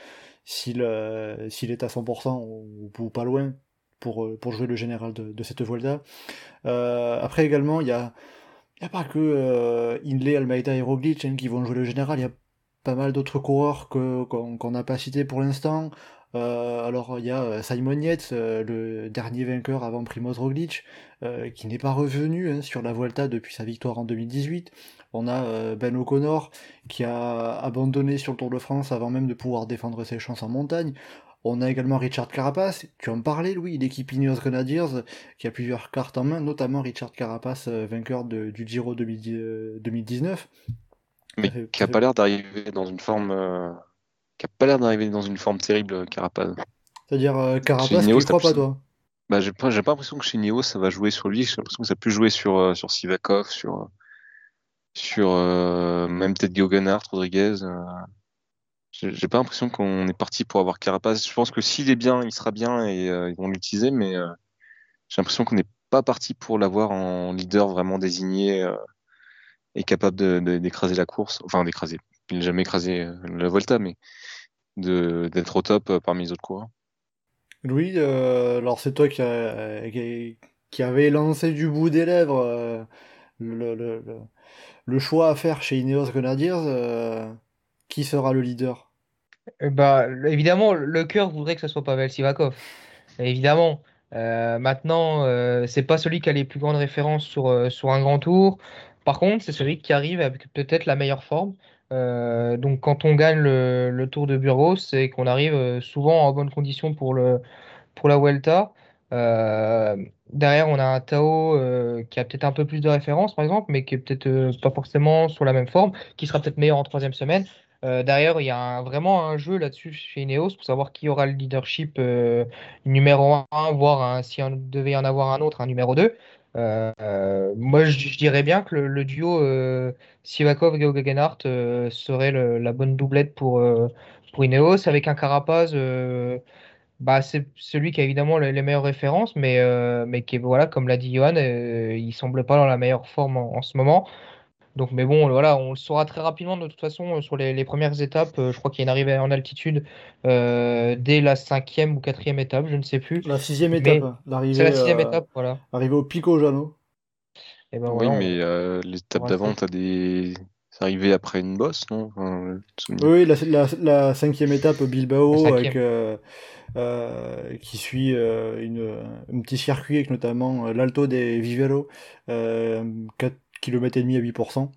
s'il est à 100% ou, pas loin pour, jouer le général de, cette Volta. après également, il n'y a, a pas que Inley, Almeida et Roglic hein, qui vont jouer le général, il y a pas mal d'autres coureurs qu'on n'a pas cités pour l'instant. Euh, alors il y a euh, Simon Yates, euh, le dernier vainqueur avant Primoz Roglic, qui n'est pas revenu hein, sur la Vuelta depuis sa victoire en 2018. On a Ben O'Connor qui a abandonné sur le Tour de France avant même de pouvoir défendre ses chances en montagne. On a également Richard Carapace, tu en parlais Louis, l'équipe Ineos Grenadiers qui a plusieurs cartes en main, notamment Richard Carapace, vainqueur du Giro 2019. Mais qui n'a pas l'air d'arriver dans une forme qui a pas l'air d'arriver dans une forme terrible, euh, Carapaz. C'est-à-dire euh, Carapaz, tu crois pas, toi bah, J'ai pas, pas l'impression que chez Neo, ça va jouer sur lui. J'ai l'impression que ça peut jouer sur, euh, sur Sivakov, sur, sur même peut-être Guggenhardt, Rodriguez. J'ai pas l'impression qu'on est parti pour avoir Carapaz. Je pense que s'il est bien, il sera bien et ils vont l'utiliser, mais j'ai l'impression qu'on n'est pas parti pour l'avoir en leader vraiment désigné et capable d'écraser la course. Enfin, d'écraser. Il n'a jamais écrasé la Volta, mais d'être au top euh, parmi les autres coureurs. Louis, euh, alors c'est toi qui, qui, avait lancé du bout des lèvres euh, le, choix à faire chez Ineos Grenadiers. qui sera le leader? Bah, Évidemment, le cœur voudrait que ce soit Pavel Sivakov. Évidemment. maintenant, c'est pas celui qui a les plus grandes références sur, sur un grand tour. Par contre, c'est celui qui arrive avec peut-être la meilleure forme. Euh, donc quand on gagne le, Tour de Burgos, c'est qu'on arrive euh, souvent en bonne condition pour, la Vuelta. Euh, derrière, on a un Tao qui a peut-être un peu plus de référence, par exemple, mais qui est peut-être pas forcément sur la même forme, qui sera peut-être meilleur en troisième semaine. derrière, il y a vraiment un jeu là-dessus chez Ineos pour savoir qui aura le leadership numéro 1, voire s'il devait y en avoir un autre, un numéro 2. Euh, moi, je, dirais bien que le, duo euh, Sivakov et Geoghegenhardt euh, serait la bonne doublette pour, pour Ineos, avec un Carapaz. bah, c'est celui qui a évidemment les, meilleures références, mais, mais qui, voilà, comme l'a dit Johan, il semble pas dans la meilleure forme en ce moment. Donc, mais bon, voilà, on le saura très rapidement de toute façon euh, sur les, premières étapes. Euh, je crois qu'il y a une arrivée en altitude euh, dès la cinquième ou quatrième étape, je ne sais plus. La sixième étape. C'est la sixième étape, voilà. Arrivé au Pico Jano. Et eh ben, oui, mais l'étape d'avant, tu as des. C'est arrivé après une bosse, non? Oui, la, cinquième étape Bilbao avec, qui suit une, un petit circuit avec notamment l'Alto des Vivero, 4 km et demi à 8%.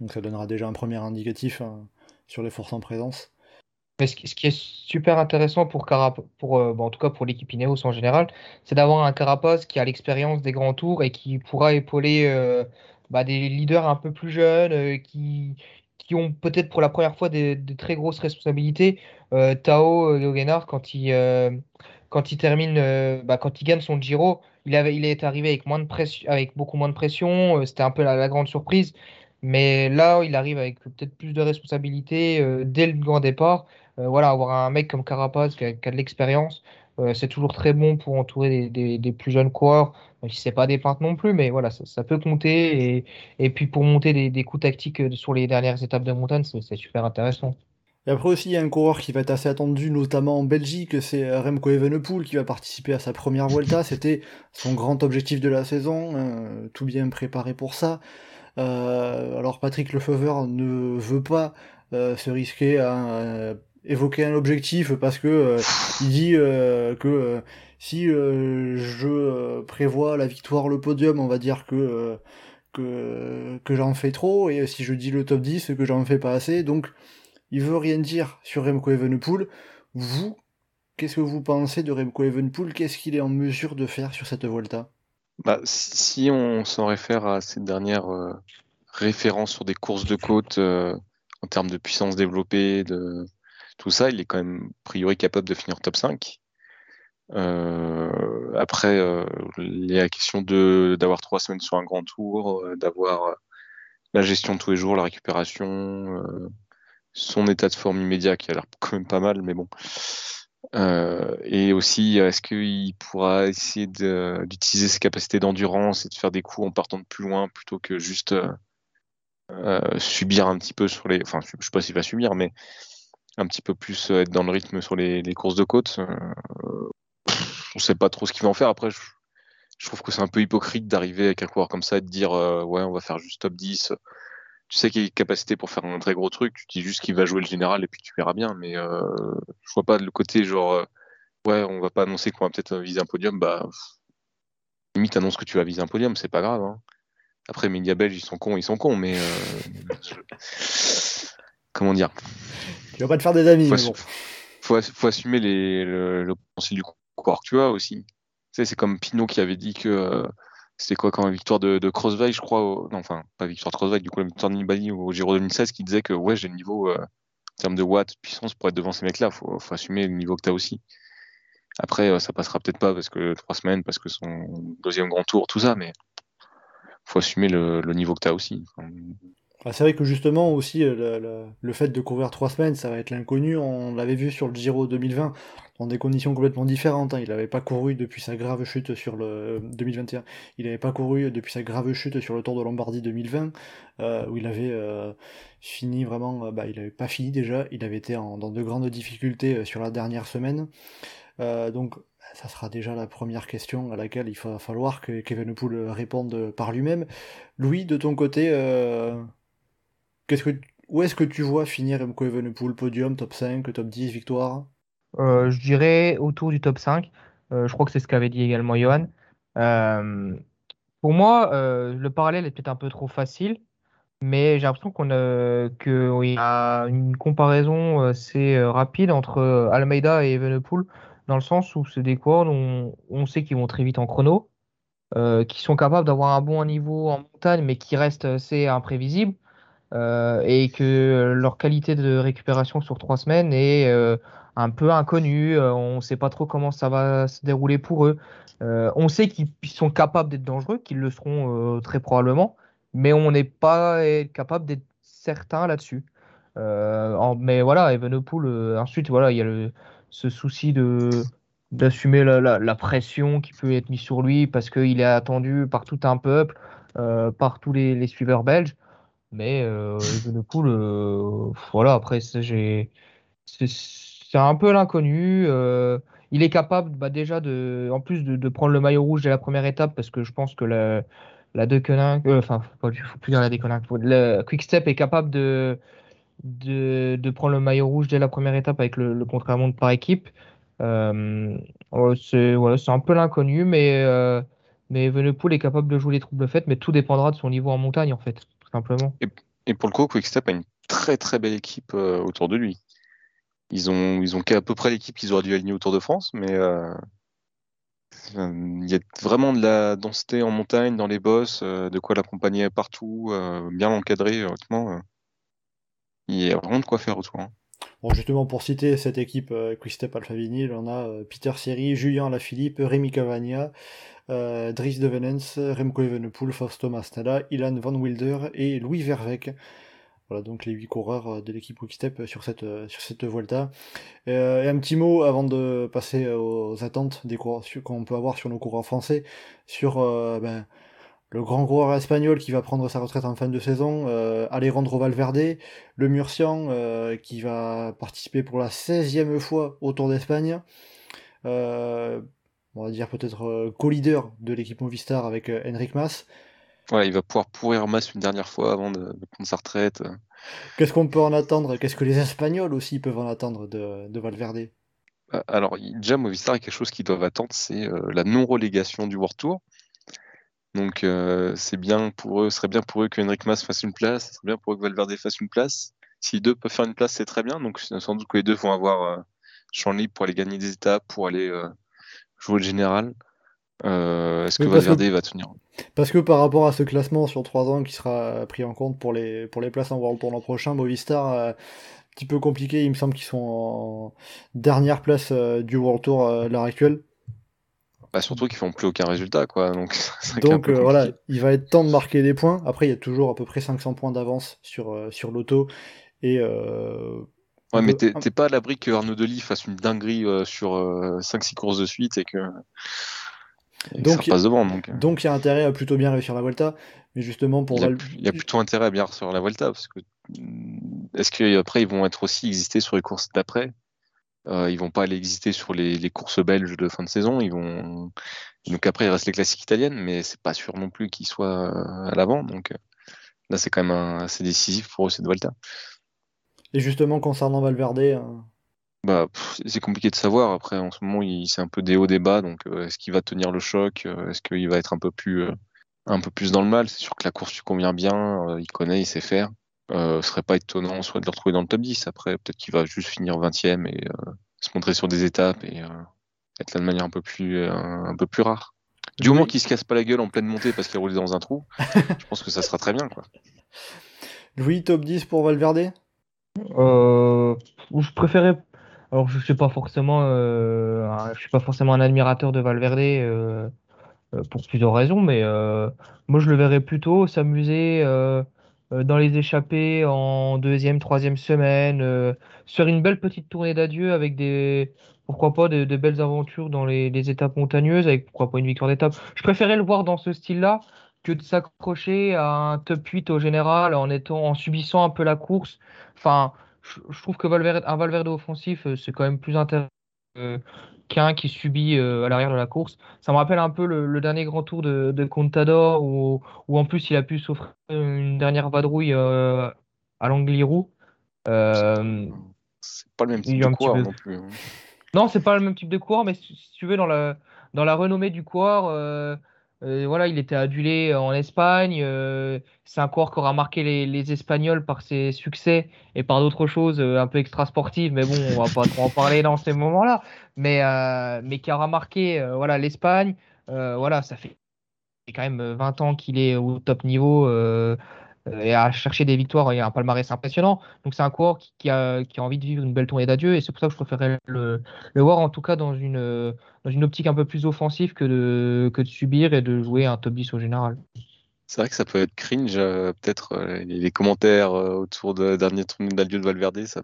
Donc ça donnera déjà un premier indicatif hein, sur les forces en présence. Mais ce, qui est super intéressant pour, pour euh, en tout cas pour l'équipe Ineos en général, c'est d'avoir un Carapace qui a l'expérience des grands tours et qui pourra épauler euh, bah, des leaders un peu plus jeunes euh, qui, qui ont peut-être pour la première fois des, très grosses responsabilités. Tao Yogenard, quand il, quand il termine, euh, bah, quand il gagne son Giro, il avait, il est arrivé avec moins de pression, avec beaucoup moins de pression. euh, C'était un peu la, la grande surprise. Mais là, il arrive avec peut-être plus de responsabilités euh, dès le grand départ. Euh, voilà, avoir un mec comme Carapaz qui a, de l'expérience, c'est toujours très bon pour entourer des, plus jeunes coureurs. Même si c'est pas des non plus, mais voilà, ça, peut compter. Et, puis pour monter des, des coups tactiques sur les dernières étapes de montagne, c'est super intéressant. Et après aussi, il y a un coureur qui va être assez attendu, notamment en Belgique, c'est euh, Remco Evenepoel qui va participer à sa première Vuelta. C'était son grand objectif de la saison, hein, tout bien préparé pour ça. Euh, alors Patrick Lefeuvre ne veut pas euh, se risquer à euh, évoquer un objectif parce que il dit que si je prévois la victoire, le podium, on va dire que que, que j'en fais trop, et si je dis le top 10, que j'en fais pas assez, donc il veut rien dire sur Remco Evenepoel. Vous, qu'est-ce que vous pensez de Remco Evenepoel? Qu'est-ce qu'il est en mesure de faire sur cette Volta Bah, si on s'en réfère à ces dernières euh, références sur des courses de côte euh, en termes de puissance développée, de tout ça, il est quand même a priori capable de finir top 5. Euh, après, euh, il y a la question d'avoir trois semaines sur un grand tour, d'avoir la gestion de tous les jours, la récupération, son état de forme immédiat qui a l'air quand même pas mal, mais bon. Euh, et aussi, est-ce qu'il pourra essayer d'utiliser ses capacités d'endurance et de faire des coups en partant de plus loin plutôt que juste euh, euh, subir un petit peu sur les. Enfin, je sais pas s'il va subir, mais un petit peu plus être dans le rythme sur les, courses de côte. On sait pas trop ce qu'il va en faire. Après, je, je trouve que c'est un peu hypocrite d'arriver avec un coureur comme ça et de dire ouais, on va faire juste top 10. Tu sais qu'il a les capacités pour faire un très gros truc, tu dis juste qu'il va jouer le général et puis tu verras bien. Mais euh, je vois pas le côté genre euh, ouais, on va pas annoncer qu'on va peut-être viser un podium. Bah, limite, annonce que tu vas viser un podium, c'est pas grave. hein. Après, les médias belges, ils sont cons, ils sont cons, mais euh, je- comment dire? Tu vas pas te faire des amis, faut, mais bon. assu- faut, ass- faut assumer les, le, le potentiel du que tu as aussi. Tu sais, c'est comme Pinot qui avait dit que c'était quoi quand la victoire de, de je crois, au- non, enfin, pas victoire de Crossway, du coup, la victoire de Nibali au Giro 2016, qui disait que ouais, j'ai le niveau euh, en termes de watts, puissance pour être devant ces mecs-là. Faut, faut assumer le niveau que tu as aussi. Après, euh, ça passera peut-être pas parce que trois semaines, parce que son deuxième grand tour, tout ça, mais faut assumer le, le niveau que tu as aussi. C'est vrai que justement aussi euh, le, le- le fait de courir trois semaines, ça va être l'inconnu. On l'avait vu sur le Giro 2020 dans des conditions complètement différentes. hein. Il n'avait pas couru depuis sa grave chute sur le 2021. Il n'avait pas couru depuis sa grave chute sur le Tour de Lombardie 2020 euh, où il avait euh, fini vraiment. euh, bah, il n'avait pas fini déjà. Il avait été en- dans de grandes difficultés euh, sur la dernière semaine. Euh, donc ça sera déjà la première question à laquelle il va falloir que Kevin Poole réponde par lui-même. Louis, de ton côté, euh, Où est-ce que tu vois finir Remco Evenepoel, podium, top 5, top 10, victoire? Euh, je dirais autour du top 5. Euh, je crois que c'est ce qu'avait dit également Johan. Euh, pour moi, le parallèle est peut-être un peu trop facile, mais j'ai l'impression qu'on a, une comparaison assez rapide entre Almeida et Evenepoel, dans le sens où c'est des coureurs dont on sait qu'ils vont très vite en chrono, qui sont capables d'avoir un bon niveau en montagne, mais qui restent assez imprévisibles euh, et que leur qualité de récupération sur trois semaines est euh, un peu inconnue. Euh, on ne sait pas trop comment ça va se dérouler pour eux. Euh, on sait qu'ils sont capables d'être dangereux, qu'ils le seront euh, très probablement, mais on n'est pas euh, capable d'être certain là-dessus. Euh, mais voilà, Evenepoel, euh, ensuite, voilà, il y a ce souci de d'assumer la, la- pression qui peut être mise sur lui parce qu'il est attendu par tout un peuple, euh, par tous les, les suiveurs belges. Mais euh, euh, voilà, après, c'est un peu l'inconnu. euh, il est capable bah, déjà de, en plus de, prendre le maillot rouge dès la première étape, parce que je pense que la, la euh, enfin, faut pas- faut plus dire la Deceuninck, faut- le Quick-Step est capable de, prendre le maillot rouge dès la première étape avec le, le contre-la-montre par équipe. Euh, c'est un peu l'inconnu, mais, euh, mais Evenepoel est capable de jouer les troubles faites, mais tout dépendra de son niveau en montagne, en fait, simplement. Et, pour le coup, Quickstep a une très très belle équipe euh, autour de lui. Ils ont, ils ont qu'à peu près l'équipe qu'ils auraient dû aligner autour de France, mais euh, il y a vraiment de la densité en montagne, dans les bosses, euh, de quoi l'accompagner partout, bien l'encadrer, honnêtement. euh, il y a vraiment de quoi faire autour. hein. Bon, justement, pour citer cette équipe euh, Alpha Vinyl, on a euh, Peter Seri, Julien Lafilippe, Rémi Cavagna, euh, Dries de Venens, Remco Evenepoel, Fausto Mastella, Ilan Van Wilder et Louis Verwek. Voilà donc les huit coureurs euh, de l'équipe Quickstep sur cette, euh, sur cette Vuelta. Euh, et un petit mot avant de passer aux attentes des coureurs qu'on peut avoir sur nos coureurs français, sur ben, le grand coureur espagnol qui va prendre sa retraite en fin de saison, euh, Alejandro Valverde, le Murcian euh, qui va participer pour la 16e fois au Tour d'Espagne, euh, on va dire peut-être co-leader de l'équipe Movistar avec Henrik Mas. Ouais, il va pouvoir pourrir Mas une dernière fois avant de, de prendre sa retraite. Qu'est-ce qu'on peut en attendre? Qu'est-ce que les Espagnols aussi peuvent en attendre de, de Valverde? Bah, Alors, déjà, Movistar, il y a quelque chose qu'ils doivent attendre, c'est la non-relégation du World Tour. Donc, euh, c'est bien pour eux, ce serait bien pour eux que Henrik Mas fasse une place, ce serait bien pour eux que Valverde fasse une place. Si les deux peuvent faire une place, c'est très bien. Donc, sans doute que les deux vont avoir euh, champ libre pour aller gagner des étapes, pour aller euh, jouer le général. Euh, Est-ce que Valverde va tenir? Parce que par rapport à ce classement sur 3 ans qui sera pris en compte pour les, pour les places en World Tour l'an prochain, Movistar, un petit peu compliqué, il me semble qu'ils sont en dernière place euh, du World Tour euh, à l'heure actuelle. Bah, Surtout qu'ils font plus aucun résultat, quoi. Donc, <laughs> euh, voilà, il va être temps de marquer des points. Après, il y a toujours à peu près 500 points d'avance sur, euh, sur l'auto. Et euh, Ouais, mais t'es pas à l'abri que Arnaud Delis fasse une dinguerie sur 5-6 courses de suite et que, et Donc, ça repasse devant. Donc, donc il y a intérêt à plutôt bien réussir la Volta. Mais justement, pour il y, a, Val... il y a plutôt intérêt à bien sur la Vuelta parce que mm, est-ce qu'après ils vont être aussi exister sur les courses d'après? Ils vont pas aller exister sur les, les courses belges de fin de saison. Ils vont donc après il reste les classiques italiennes, mais c'est pas sûr non plus qu'ils soient euh, à l'avant. Donc euh, là c'est quand même un- assez décisif pour eux cette Vuelta. Et justement, concernant Valverde, euh, Bah, c'est compliqué de savoir. Après, en ce moment, c'est un peu des hauts, des bas. Donc, euh, est-ce qu'il va tenir le choc? Euh, Est-ce qu'il va être un peu plus, euh, un peu plus dans le mal? C'est sûr que la course lui convient bien. euh, il connaît, il sait faire. Euh, serait pas étonnant soit de le retrouver dans le top 10. Après, peut-être qu'il va juste finir 20ème et euh, se montrer sur des étapes et euh, être là de manière un peu plus, euh, un peu plus rare. Du Oui. moment qu'il se casse pas la gueule en pleine montée parce qu'il roule dans un trou, <laughs> je pense que ça sera très bien. Quoi. Louis, top 10 pour Valverde? Euh, je préférais. Alors, je suis pas forcément, euh, je suis pas forcément un admirateur de Valverde pour plusieurs raisons, mais euh, moi je le verrais plutôt s'amuser dans les échappées en deuxième, troisième semaine, euh, faire une belle petite tournée d'adieu avec des, pourquoi pas, de, belles aventures dans les, étapes montagneuses, avec pourquoi pas une victoire d'étape. Je préférais le voir dans ce style-là que de s'accrocher à un top 8 au général en étant, en subissant un peu la course. Enfin, je, trouve que Valverde, un Valverde offensif, euh, c'est quand même plus intéressant euh, qu'un qui subit euh, à l'arrière de la course. Ça me rappelle un peu le, le dernier grand tour de, de Contador où, où en plus il a pu s'offrir une dernière vadrouille euh, à l'Angliru. Euh, C'est pas le même type de coureur peu. non plus. hein. non, c'est pas le même type de coureur, mais si, si tu veux, dans la, dans la renommée du coureur, euh, euh, voilà, il était adulé en Espagne. euh, c'est un coureur qui aura marqué les, les Espagnols par ses succès et par d'autres choses euh, un peu extra-sportives, mais bon, on va pas trop en parler dans ces moments-là. Mais, euh, mais qui aura marqué euh, voilà, l'Espagne. Euh, voilà, ça fait quand même 20 ans qu'il est au top niveau euh, euh, et à chercher des victoires et un palmarès impressionnant. Donc c'est un coureur qui, a, qui a envie de vivre une belle tournée d'adieu et c'est pour ça que je préférais le, le voir en tout cas dans une, euh, dans une optique un peu plus offensive que de, que de subir et de jouer un top 10 au général. C'est vrai que ça peut être cringe, euh, peut-être euh, les, commentaires euh, autour de dernier tournée d'adieu de Valverde, ça,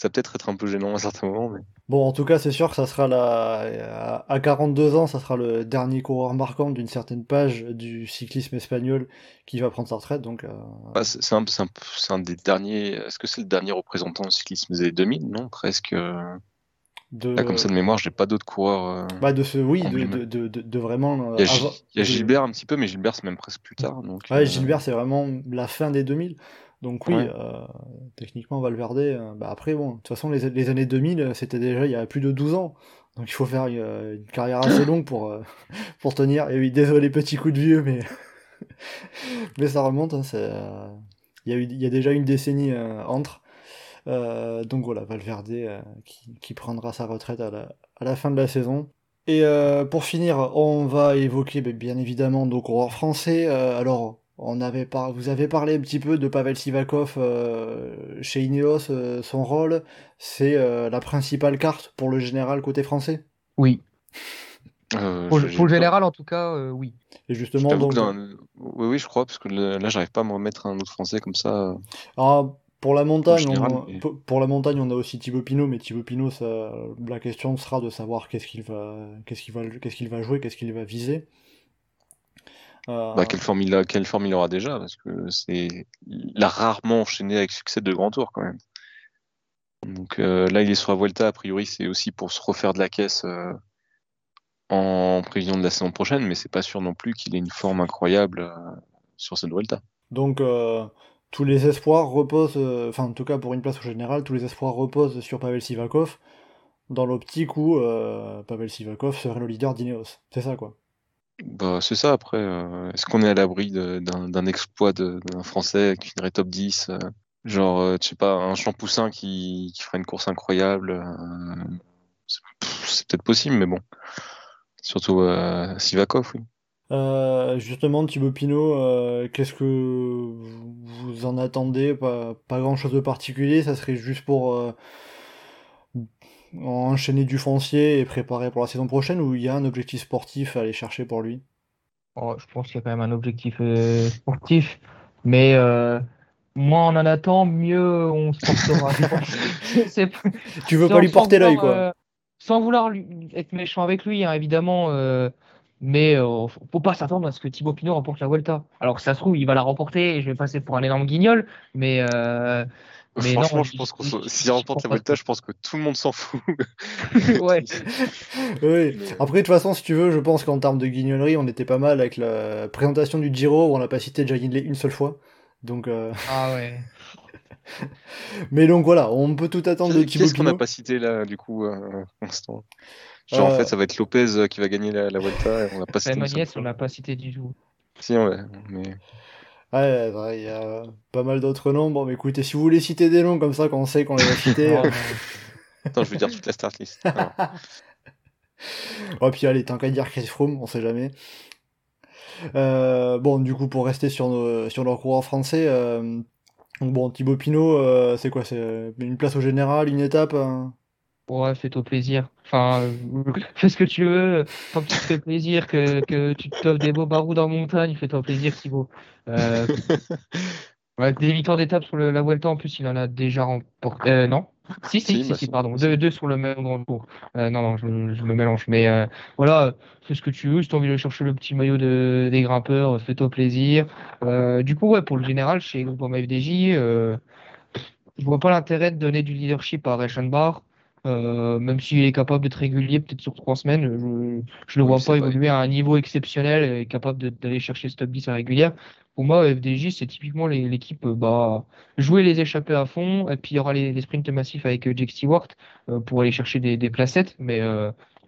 ça peut être être un peu gênant à certains moments. Mais... Bon, en tout cas, c'est sûr que ça sera la... à 42 ans, ça sera le dernier coureur marquant d'une certaine page du cyclisme espagnol qui va prendre sa retraite. Donc, euh, Bah, c'est un, des derniers. Est-ce que c'est le dernier représentant du cyclisme des années 2000 Non, presque. euh, de, Là, comme ça de mémoire, j'ai pas d'autres coureurs. euh, bah, de ce, oui, de, vraiment. Il y a, il y Gilbert un petit peu, mais Gilbert c'est même presque plus tard. Donc, Ouais, euh, Gilbert, c'est vraiment la fin des 2000. Donc oui, Ouais. euh, techniquement, Valverde, euh, bah après, bon, de toute façon, les, les années 2000, euh, c'était déjà il y a plus de 12 ans. Donc il faut faire une carrière assez longue pour, euh, <laughs> pour tenir. Et oui, désolé, petit coup de vieux, mais, <laughs> mais ça remonte. hein, euh, il y a eu, il y a déjà une décennie entre. Euh, donc voilà, Valverde qui, qui prendra sa retraite à la, à la fin de la saison. Et euh, pour finir, on va évoquer ben, bien évidemment nos coureurs français. Euh, alors, On avait par... Vous avez parlé un petit peu de Pavel Sivakov chez Ineos, son rôle, c'est la principale carte pour le général côté français? Oui. pour, le général, en tout cas, oui. Et justement, donc... Oui, oui, je crois, parce que là, j'arrive pas à me remettre un autre français comme ça. Ah, pour la montagne, on, pour la montagne, on a aussi Thibaut Pinot, mais Thibaut Pinot, ça, la question sera de savoir qu'est-ce qu'il va, qu'est-ce qu'il va, qu'est-ce qu'il va jouer, qu'est-ce qu'il va viser. Euh, bah, quelle, forme il a, quelle forme il aura déjà Parce que c'est, il a rarement enchaîné avec succès de grands tours quand même. Donc euh, là, il est sur la Vuelta. A priori, c'est aussi pour se refaire de la caisse euh, en prévision de la saison prochaine, mais c'est pas sûr non plus qu'il ait une forme incroyable sur cette Vuelta. Donc tous les espoirs reposent, euh, enfin en tout cas pour une place au général, tous les espoirs reposent sur Pavel Sivakov, dans l'optique où euh, Pavel Sivakov serait le leader d'Ineos. C'est ça quoi. Bah, c'est ça après. Euh, est-ce qu'on est à l'abri d'un exploit d'un Français qui finirait top 10 Genre, je sais pas, un Champoussin qui, qui ferait une course incroyable C'est peut-être possible, mais bon. Surtout Sivakov, oui. Euh, justement, Thibaut Pinot, euh, qu'est-ce que vous en attendez? Pas, grand-chose de particulier, ça serait juste pour euh, enchaîner du foncier et préparer pour la saison prochaine, ou il y a un objectif sportif à aller chercher pour lui? Oh, Je pense qu'il y a quand même un objectif sportif, mais moins on en attend, mieux on se portera. <laughs> tu veux pas lui porter l'œil, quoi Sans vouloir être méchant avec lui, hein, évidemment mais euh, faut pas s'attendre à ce que Thibaut Pinot remporte la Vuelta. Alors ça se trouve, il va la remporter et je vais passer pour un énorme guignol, mais. Euh, mais Franchement, je, pense que s'il remporte la Vuelta, je pense que tout le monde s'en fout. <laughs> ouais. <laughs> oui. Après, de toute façon, si tu veux, je pense qu'en termes de guignolerie, on était pas mal avec la présentation du Giro où on n'a pas cité Jack une seule fois. Donc. Euh... Ah ouais. <laughs> mais donc voilà, on peut tout attendre de Thibaut. Qu'est-ce qu'on n'a pas cité là, du coup, euh, pour l'instant? Genre, en fait, ça va être Lopez euh, qui va gagner la, la Vuelta. Et on n'a pas cité. on l'a pas cité du tout. Si, on l'a. Mais... Ouais, il y a pas mal d'autres noms. Bon, mais écoutez, si vous voulez citer des noms comme ça, qu'on sait qu'on les a cités. Euh, Attends, je vais dire toute la start list. <laughs> oh, puis allez, tant qu'à dire Chris Froome, on sait jamais. Euh, bon, du coup, pour rester sur nos, sur nos coureurs français, euh, bon, Thibaut Pinot, euh, c'est quoi? C'est une place au général, une étape hein Ouais, fais-toi plaisir. Enfin, euh, <laughs> fais ce que tu veux. Tant que tu te fais plaisir, que, que tu te des beaux barreaux dans la montagne, fais-toi plaisir, Thibaut. Euh, ouais, des victoires d'étape sur le, la Vuelta, en plus, il en a déjà remporté. Euh, non? Si, si, si, si, bah, pardon. Deux, deux sur le même grand tour. Non, non, je, je, me mélange. Mais voilà, fais ce que tu veux. Si tu as envie de chercher le petit maillot de, des grimpeurs, fais-toi plaisir. Du coup, ouais, pour le général, chez Groupama FDJ, je vois pas l'intérêt de donner du leadership à Reichenbach. Euh, même s'il est capable d'être régulier, peut-être sur trois semaines, je ne le vois pas évoluer à un niveau exceptionnel et capable d'aller chercher ce top 10 à régulière. Pour moi, FDJ, c'est typiquement l'équipe euh, bah, jouer les échappées à fond, et puis il y aura les, sprints massifs avec euh, Jake Stewart pour aller chercher des, des placettes, mais,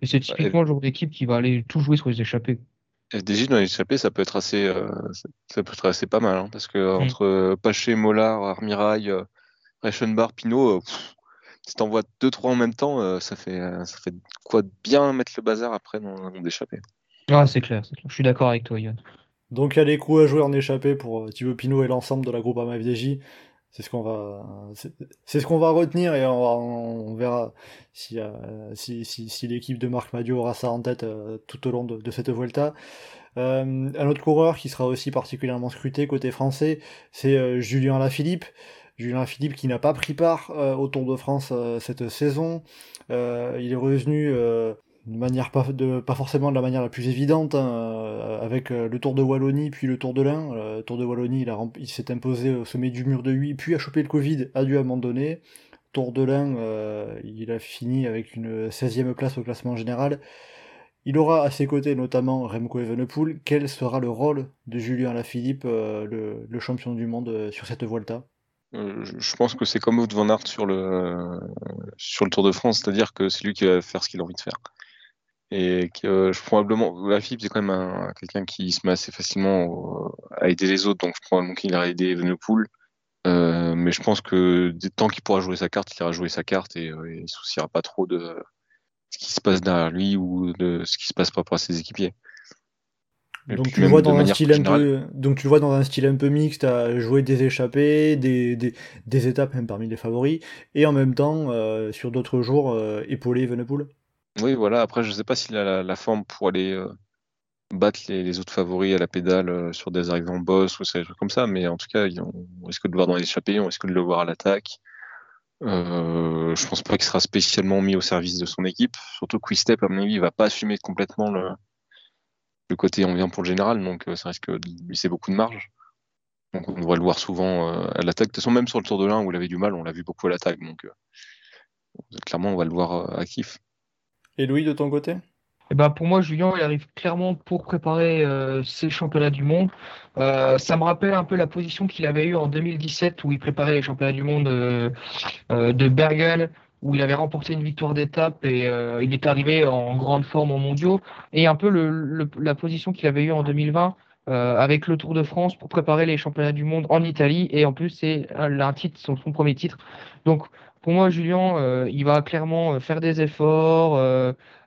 c'est typiquement le genre d'équipe qui va aller tout jouer sur les échappées. FDJ dans les échappées, ça peut être assez, ça peut être assez pas mal, hein, parce que mm. entre Paché, Mollard, Armirail, Reichenbach, Pinot, si t'envoies deux trois en même temps, euh, ça fait euh, ça fait quoi de bien mettre le bazar après dans un d'échappée. Ah c'est clair, Je suis d'accord avec toi, Yann. Donc il y a des coups à jouer en échappée pour euh, Thibaut Pinot et l'ensemble de la groupe AMFDJ. C'est ce qu'on va, c'est ce qu'on va retenir et on, verra si, si, si, si l'équipe de Marc Madio aura ça en tête tout au long de, de cette Vuelta. un autre coureur qui sera aussi particulièrement scruté côté français, c'est Julien Lafilippe. Julien Philippe qui n'a pas pris part euh, au Tour de France euh, cette saison. Euh, il est revenu de manière pas, forcément de la manière la plus évidente, hein, avec le Tour de Wallonie puis le Tour de l'Ain. Le Tour de Wallonie, il, s'est imposé au sommet du mur de 8, puis a chopé le Covid, a dû abandonner. Tour de l'Ain, il a fini avec une 16e place au classement général. Il aura à ses côtés notamment Remco Evenepoel. Quel sera le rôle de Julien Alaphilippe, le, le champion du monde sur cette Volta je pense que c'est comme Wout van Aert sur le, sur le Tour de France, c'est-à-dire que c'est lui qui va faire ce qu'il a envie de faire. Et que euh, je probablement, la FIP c'est quand même quelqu'un qui se met assez facilement à aider les autres, donc je probablement qu'il ira aider Evenepoel. Euh, mais je pense que tant qu'il pourra jouer sa carte, il ira jouer sa carte et, euh, il ne souciera pas trop de ce qui se passe derrière lui ou de ce qui se passe par rapport à ses équipiers. Donc tu le vois dans un style un peu, donc tu le vois dans un style un peu mixte, à jouer des échappées, des, des, des étapes même parmi les favoris, et en même temps euh, sur d'autres jours euh, épauler Evenepoel. Oui, voilà. Après, je sais pas s'il a la, forme pour aller euh, battre les, autres favoris à la pédale sur des arrivées en boss ou des trucs comme ça, mais en tout cas, on risque de le voir dans les échappées, on risque de le voir à l'attaque. Euh, je pense pas qu'il sera spécialement mis au service de son équipe. Surtout que Step, à mon avis, il va pas assumer complètement le, le côté on vient pour le général, donc euh, ça risque de laisser beaucoup de marge. Donc on va le voir souvent euh, à l'attaque. De toute façon, même sur le tour de l'un où il avait du mal, on l'a vu beaucoup à l'attaque. Donc clairement, on va le voir actif. Et Louis, de ton côté? Eh ben pour moi, Julien, il arrive clairement pour préparer euh, ces championnats du monde. Euh, ça me rappelle un peu la position qu'il avait eue en 2017 où il préparait les championnats du monde euh, de Bergen, où il avait remporté une victoire d'étape et il est arrivé en grande forme en mondiaux. Et un peu le, la position qu'il avait eue en 2020 avec le Tour de France pour préparer les championnats du monde en Italie. Et en plus, c'est un titre, son, premier titre. Donc pour moi, Julien, il va clairement faire des efforts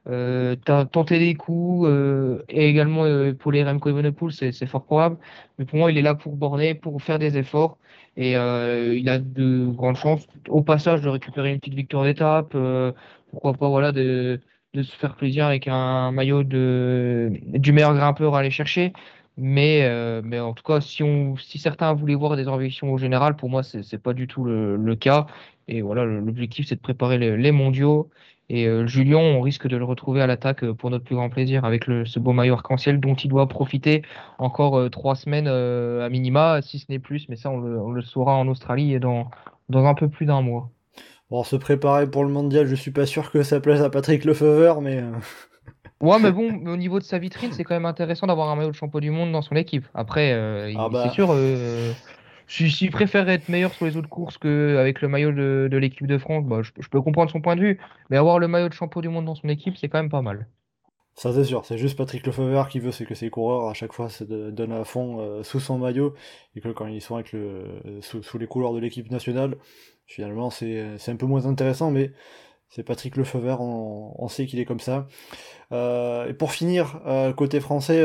euh, tenter des coups euh, et également euh, pour les Remco Evenepoel, c'est fort probable. Mais pour moi, il est là pour borner, pour faire des efforts et euh, il a de grandes chances au passage de récupérer une petite victoire d'étape. Euh, pourquoi pas voilà de, de se faire plaisir avec un maillot de du meilleur grimpeur à aller chercher. Mais, euh, mais en tout cas, si, on, si certains voulaient voir des ambitions au général, pour moi, c'est pas du tout le, le, cas. Et voilà, l'objectif, c'est de préparer les, les mondiaux et euh, Julien, on risque de le retrouver à l'attaque euh, pour notre plus grand plaisir avec le, ce beau maillot arc-en-ciel dont il doit profiter encore euh, trois semaines à minima, si ce n'est plus, mais ça on le, on le, saura en Australie et dans, dans un peu plus d'un mois. Bon, se préparer pour le mondial, je suis pas sûr que ça plaise à Patrick Lefeuvre, mais. <laughs> ouais, mais bon, au niveau de sa vitrine, c'est quand même intéressant d'avoir un maillot de champion du monde dans son équipe. Après, ah bah. c'est sûr, s'il préfère être meilleur sur les autres courses qu'avec le maillot de, de l'équipe de France, bah, je, peux comprendre son point de vue. Mais avoir le maillot de champion du monde dans son équipe, c'est quand même pas mal. Ça c'est sûr, c'est juste Patrick Lefebvre qui veut, c'est que ses coureurs à chaque fois se donnent à fond euh, sous son maillot et que quand ils sont avec le, sous, les couleurs de l'équipe nationale, finalement c'est un peu moins intéressant, mais c'est Patrick Lefebvre, on, on sait qu'il est comme ça. Euh, et pour finir, euh, côté français,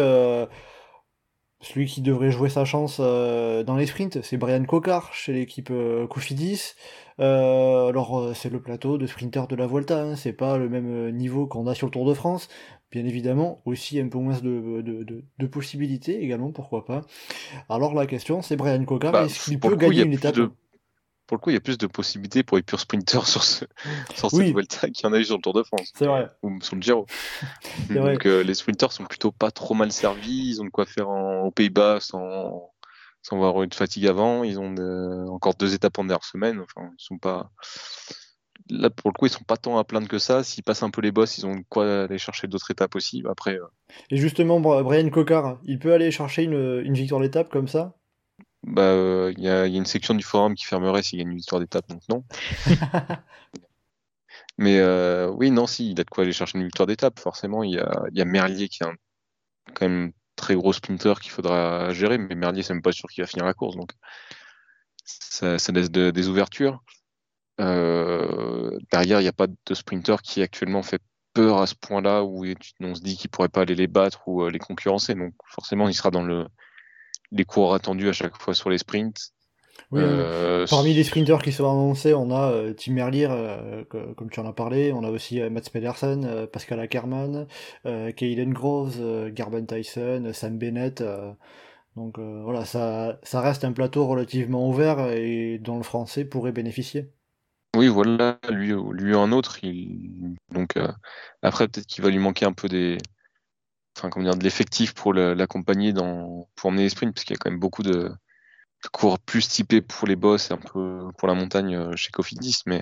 celui qui devrait jouer sa chance euh, dans les sprints, c'est Brian Cocard chez l'équipe euh, Cofidis. Euh, alors euh, c'est le plateau de sprinter de la Volta, hein, c'est pas le même niveau qu'on a sur le Tour de France. Bien évidemment, aussi un peu moins de, de, de, possibilités également, pourquoi pas. Alors la question, c'est Brian Cocard, bah, est-ce qu'il peut gagner une étape? Pour le coup, il y a plus de possibilités pour les purs sprinters <laughs> sur, ce, sur cette Vuelta qu'il y en a eu sur le Tour de France. C'est vrai. Ou sur le Giro. <laughs> Donc euh, les sprinters sont plutôt pas trop mal servis. Ils ont de quoi faire en, aux Pays-Bas sans, sans avoir eu de fatigue avant. Ils ont encore deux étapes en dernière semaine. Enfin, ils sont pas. Là, pour le coup, ils sont pas tant à plaindre que ça. S'ils passent un peu les bosses, ils ont de quoi aller chercher d'autres étapes aussi. Après. Euh, Et justement, Brian Cocard, il peut aller chercher une, une victoire d'étape comme ça? Bah, euh, il y, a, une section du forum qui fermerait s'il y a une victoire d'étape, donc non. <laughs> Mais euh, oui, non, si, il a de quoi aller chercher une victoire d'étape. Forcément, il y a, y a, Merlier qui est un, quand même très gros sprinter qu'il faudra gérer, mais Merlier, c'est même pas sûr qu'il va finir la course, donc ça, laisse des ouvertures. Euh, derrière, il n'y a pas de sprinter qui actuellement fait peur à ce point-là où on se dit qu'il pourrait pas aller les battre ou les concurrencer. Donc forcément, il sera dans le, les cours attendus à chaque fois sur les sprints. Euh, parmi les sprinters qui sont annoncés, on a euh, Tim Merlier, euh, comme tu en as parlé, on a aussi Mats Pedersen, Pascal Ackermann, Kaylen Groves, Garben Tyson, Sam Bennett. donc voilà, ça, ça reste un plateau relativement ouvert et dont le français pourrait bénéficier. Oui, voilà, lui, lui un autre. Il... Donc après, peut-être qu'il va lui manquer un peu des, enfin, comment dire, de l'effectif pour l'accompagner dans, pour emmener les sprints, parce qu'il y a quand même beaucoup de, cours plus typés pour les boss et un peu pour la montagne euh, chez Cofidis, mais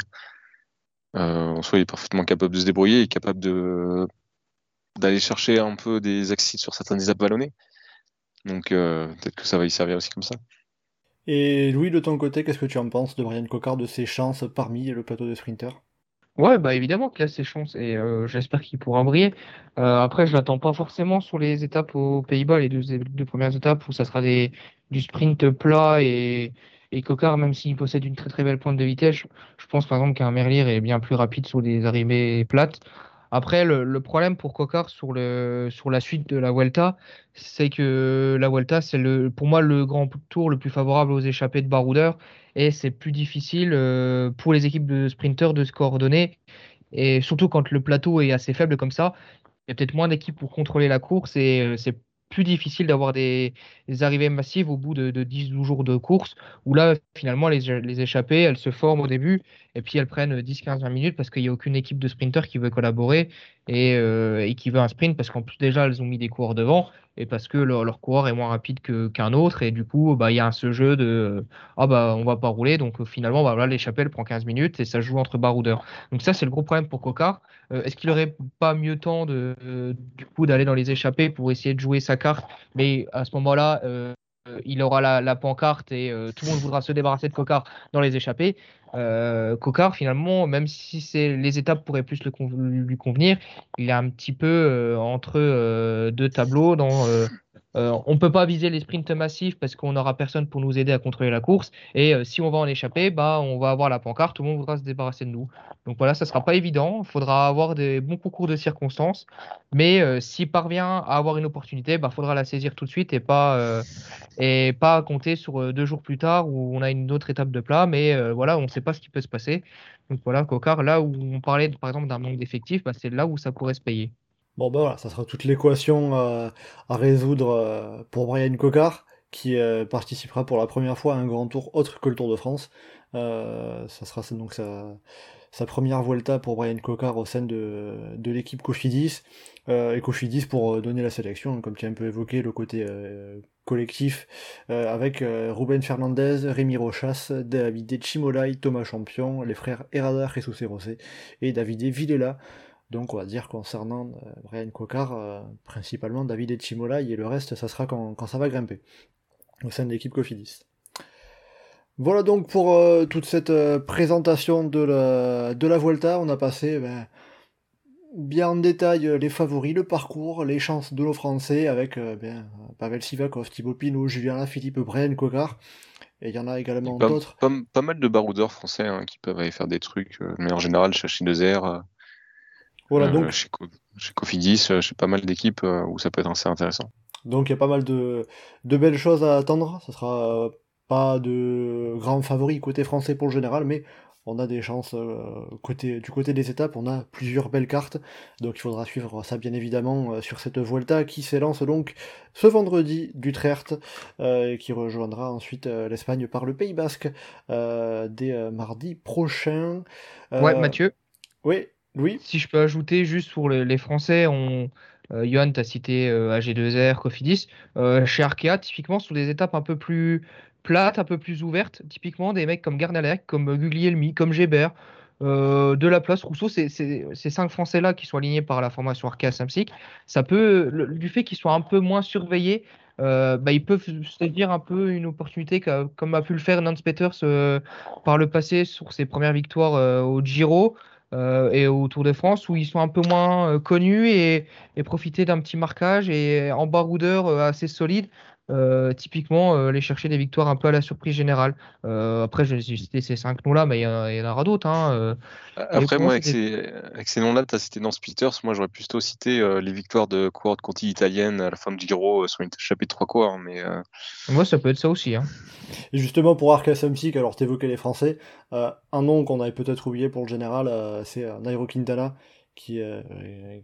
euh, en soi, il est parfaitement capable de se débrouiller et capable de d'aller chercher un peu des axes sur certaines étapes vallonnées. Donc euh, peut-être que ça va y servir aussi comme ça. Et Louis, de ton côté, qu'est-ce que tu en penses de Brian Cocard, de ses chances parmi le plateau de sprinters Ouais, bah évidemment qu'il a ses chances et euh, j'espère qu'il pourra briller. Euh, après, je l'attends pas forcément sur les étapes aux Pays-Bas, les deux, premières étapes où ça sera des, du sprint plat et, et Cocard, même s'il possède une très très belle pointe de vitesse, je pense par exemple qu'un Merlier est bien plus rapide sur des arrivées plates. Après, le, problème pour Cocard sur, le, sur la suite de la Vuelta, c'est que la Vuelta, c'est le, pour moi le grand tour le plus favorable aux échappées de baroudeurs et c'est plus difficile euh, pour les équipes de sprinteurs de se coordonner. Et surtout quand le plateau est assez faible comme ça, il y a peut-être moins d'équipes pour contrôler la course et euh, c'est plus difficile d'avoir des, arrivées massives au bout de, 10-12 jours de course, où là, finalement, les, échappées, elles se forment au début, et puis elles prennent 10-15-20 minutes parce qu'il n'y a aucune équipe de sprinteurs qui veut collaborer et, euh, et qui veut un sprint, parce qu'en plus, déjà, elles ont mis des coureurs devant, et parce que leur, leur coureur est moins rapide qu'un autre, et du coup, bah, il y a ce jeu de ah bah on va pas rouler, donc finalement, bah, voilà, l'échappée, elle prend 15 minutes, et ça joue entre baroudeurs. Donc ça, c'est le gros problème pour Cocard. Euh, est-ce qu'il aurait pas mieux temps de, du coup d'aller dans les échappées pour essayer de jouer sa carte? Mais à ce moment-là, euh, il aura la, pancarte et tout le monde voudra se débarrasser de Cocard dans les échappées. Cocard, finalement, même si c'est les étapes pourraient plus le lui convenir, il est un petit peu entre deux tableaux dans euh, on ne peut pas viser les sprints massifs parce qu'on n'aura personne pour nous aider à contrôler la course. Et euh, si on va en échapper, bah, on va avoir la pancarte, tout le monde voudra se débarrasser de nous. Donc voilà, ça ne sera pas évident. Il faudra avoir des bons concours de circonstances. Mais euh, s'il parvient à avoir une opportunité, il bah, faudra la saisir tout de suite et pas, et pas compter sur deux jours plus tard où on a une autre étape de plat. Mais voilà, on ne sait pas ce qui peut se passer. Donc voilà, Cocard, là où on parlait par exemple d'un manque d'effectifs, bah, c'est là où ça pourrait se payer. Bon ben voilà, ça sera toute l'équation euh, à résoudre euh, pour Brian Cocard, qui euh, participera pour la première fois à un grand tour autre que le Tour de France. ça sera donc sa, première Vuelta pour Brian Cocard au sein de, l'équipe Cofidis. et Cofidis pour donner la sélection, comme tu as un peu évoqué, le côté collectif, avec Ruben Fernandez, Rémi Rochas, David Chimolai, Thomas Champion, les frères Herada, Jesus Rosé et David Villela. Donc on va dire concernant euh, Brian Cocard, euh, principalement David Etchimolai et le reste ça sera quand, ça va grimper au sein de l'équipe Cofidis. Voilà donc pour euh, toute cette présentation de la, de la Vuelta, on a passé ben, bien en détail les favoris, le parcours, les chances de nos Français avec ben, Pavel Sivakov, Thibaut Pinot, Julien Lafilippe, Brian Cocard. Et il y en a également d'autres. Pas, mal de baroudeurs français hein, qui peuvent aller faire des trucs, mais en général, Chachi Dezer, voilà, euh, donc... chez, Cofidis, euh, chez pas mal d'équipes euh, où ça peut être assez intéressant. Donc il y a pas mal de, de belles choses à attendre. Ça sera pas de grands favoris côté français pour le général, mais on a des chances côté, du côté des étapes, on a plusieurs belles cartes, donc il faudra suivre ça bien évidemment sur cette Vuelta qui s'élance donc ce vendredi d'Utrecht et qui rejoindra ensuite l'Espagne par le Pays Basque dès mardi prochain. ouais, Mathieu Oui, Si je peux ajouter juste pour les, Français, on, euh, Johan, tu as cité euh, AG2R, Cofidis. Euh, chez Arkea, typiquement, sur des étapes un peu plus plates, un peu plus ouvertes, typiquement des mecs comme Garnalec, comme Guglielmi, comme Gébert, de la place Rousseau, c'est ces cinq Français-là qui sont alignés par la formation Arkea Samsic, ça peut, du fait qu'ils soient un peu moins surveillés, bah, ils peuvent dire un peu une opportunité comme a pu le faire Nance Peters par le passé sur ses premières victoires au Giro. Euh, et au Tour de France où ils sont un peu moins euh, connus et, profiter d'un petit marquage et en baroudeur euh, assez solide. Typiquement, les chercher des victoires un peu à la surprise générale. après, j'ai cité ces cinq noms-là, mais il y, en aura d'autres. Hein, après, moi, avec ces, noms-là, tu as cité dans Peters. Moi, j'aurais plutôt cité les victoires de de Conti italienne à la fin du Giro sur une échappée de trois coureurs. Mais, Moi, ça peut être ça aussi. Hein. Et justement, pour Arca Samsic, alors tu évoquais les Français, euh, un nom qu'on avait peut-être oublié pour le général, euh, c'est euh, Nairo Quintana, qui,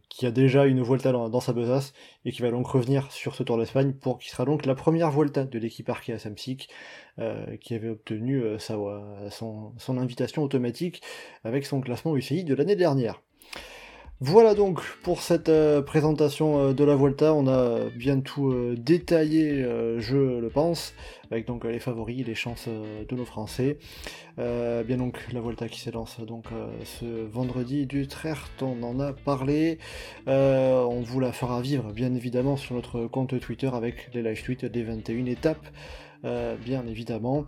qui a déjà une Vuelta dans, sa besace, et qui va donc revenir sur ce Tour d'Espagne, pour qui sera donc la première Vuelta de l'équipe Arkea Samsic, qui avait obtenu sa, son, son invitation automatique avec son classement UCI de l'année dernière. Voilà donc pour cette euh, présentation euh, de la Volta, on a bien tout euh, détaillé, je le pense, avec donc les favoris, les chances de nos Français. bien donc la Volta qui s'élance donc ce vendredi du Trert, on en a parlé. on vous la fera vivre bien évidemment sur notre compte Twitter avec les live tweets des 21 étapes, bien évidemment.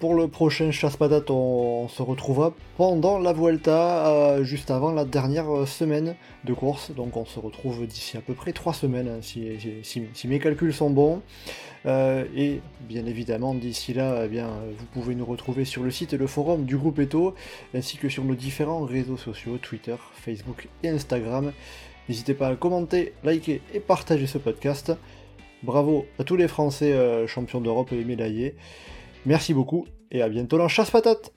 Pour le prochain chasse-patate, on, se retrouvera pendant la Vuelta, euh, juste avant la dernière semaine de course. Donc on se retrouve d'ici à peu près 3 semaines, hein, si, mes calculs sont bons. Euh, et bien évidemment, d'ici là, eh bien, vous pouvez nous retrouver sur le site et le forum du groupe Eto, ainsi que sur nos différents réseaux sociaux, Twitter, Facebook et Instagram. N'hésitez pas à commenter, liker et partager ce podcast. Bravo à tous les Français euh, champions d'Europe et médaillés. Merci beaucoup et à bientôt dans Chasse Patate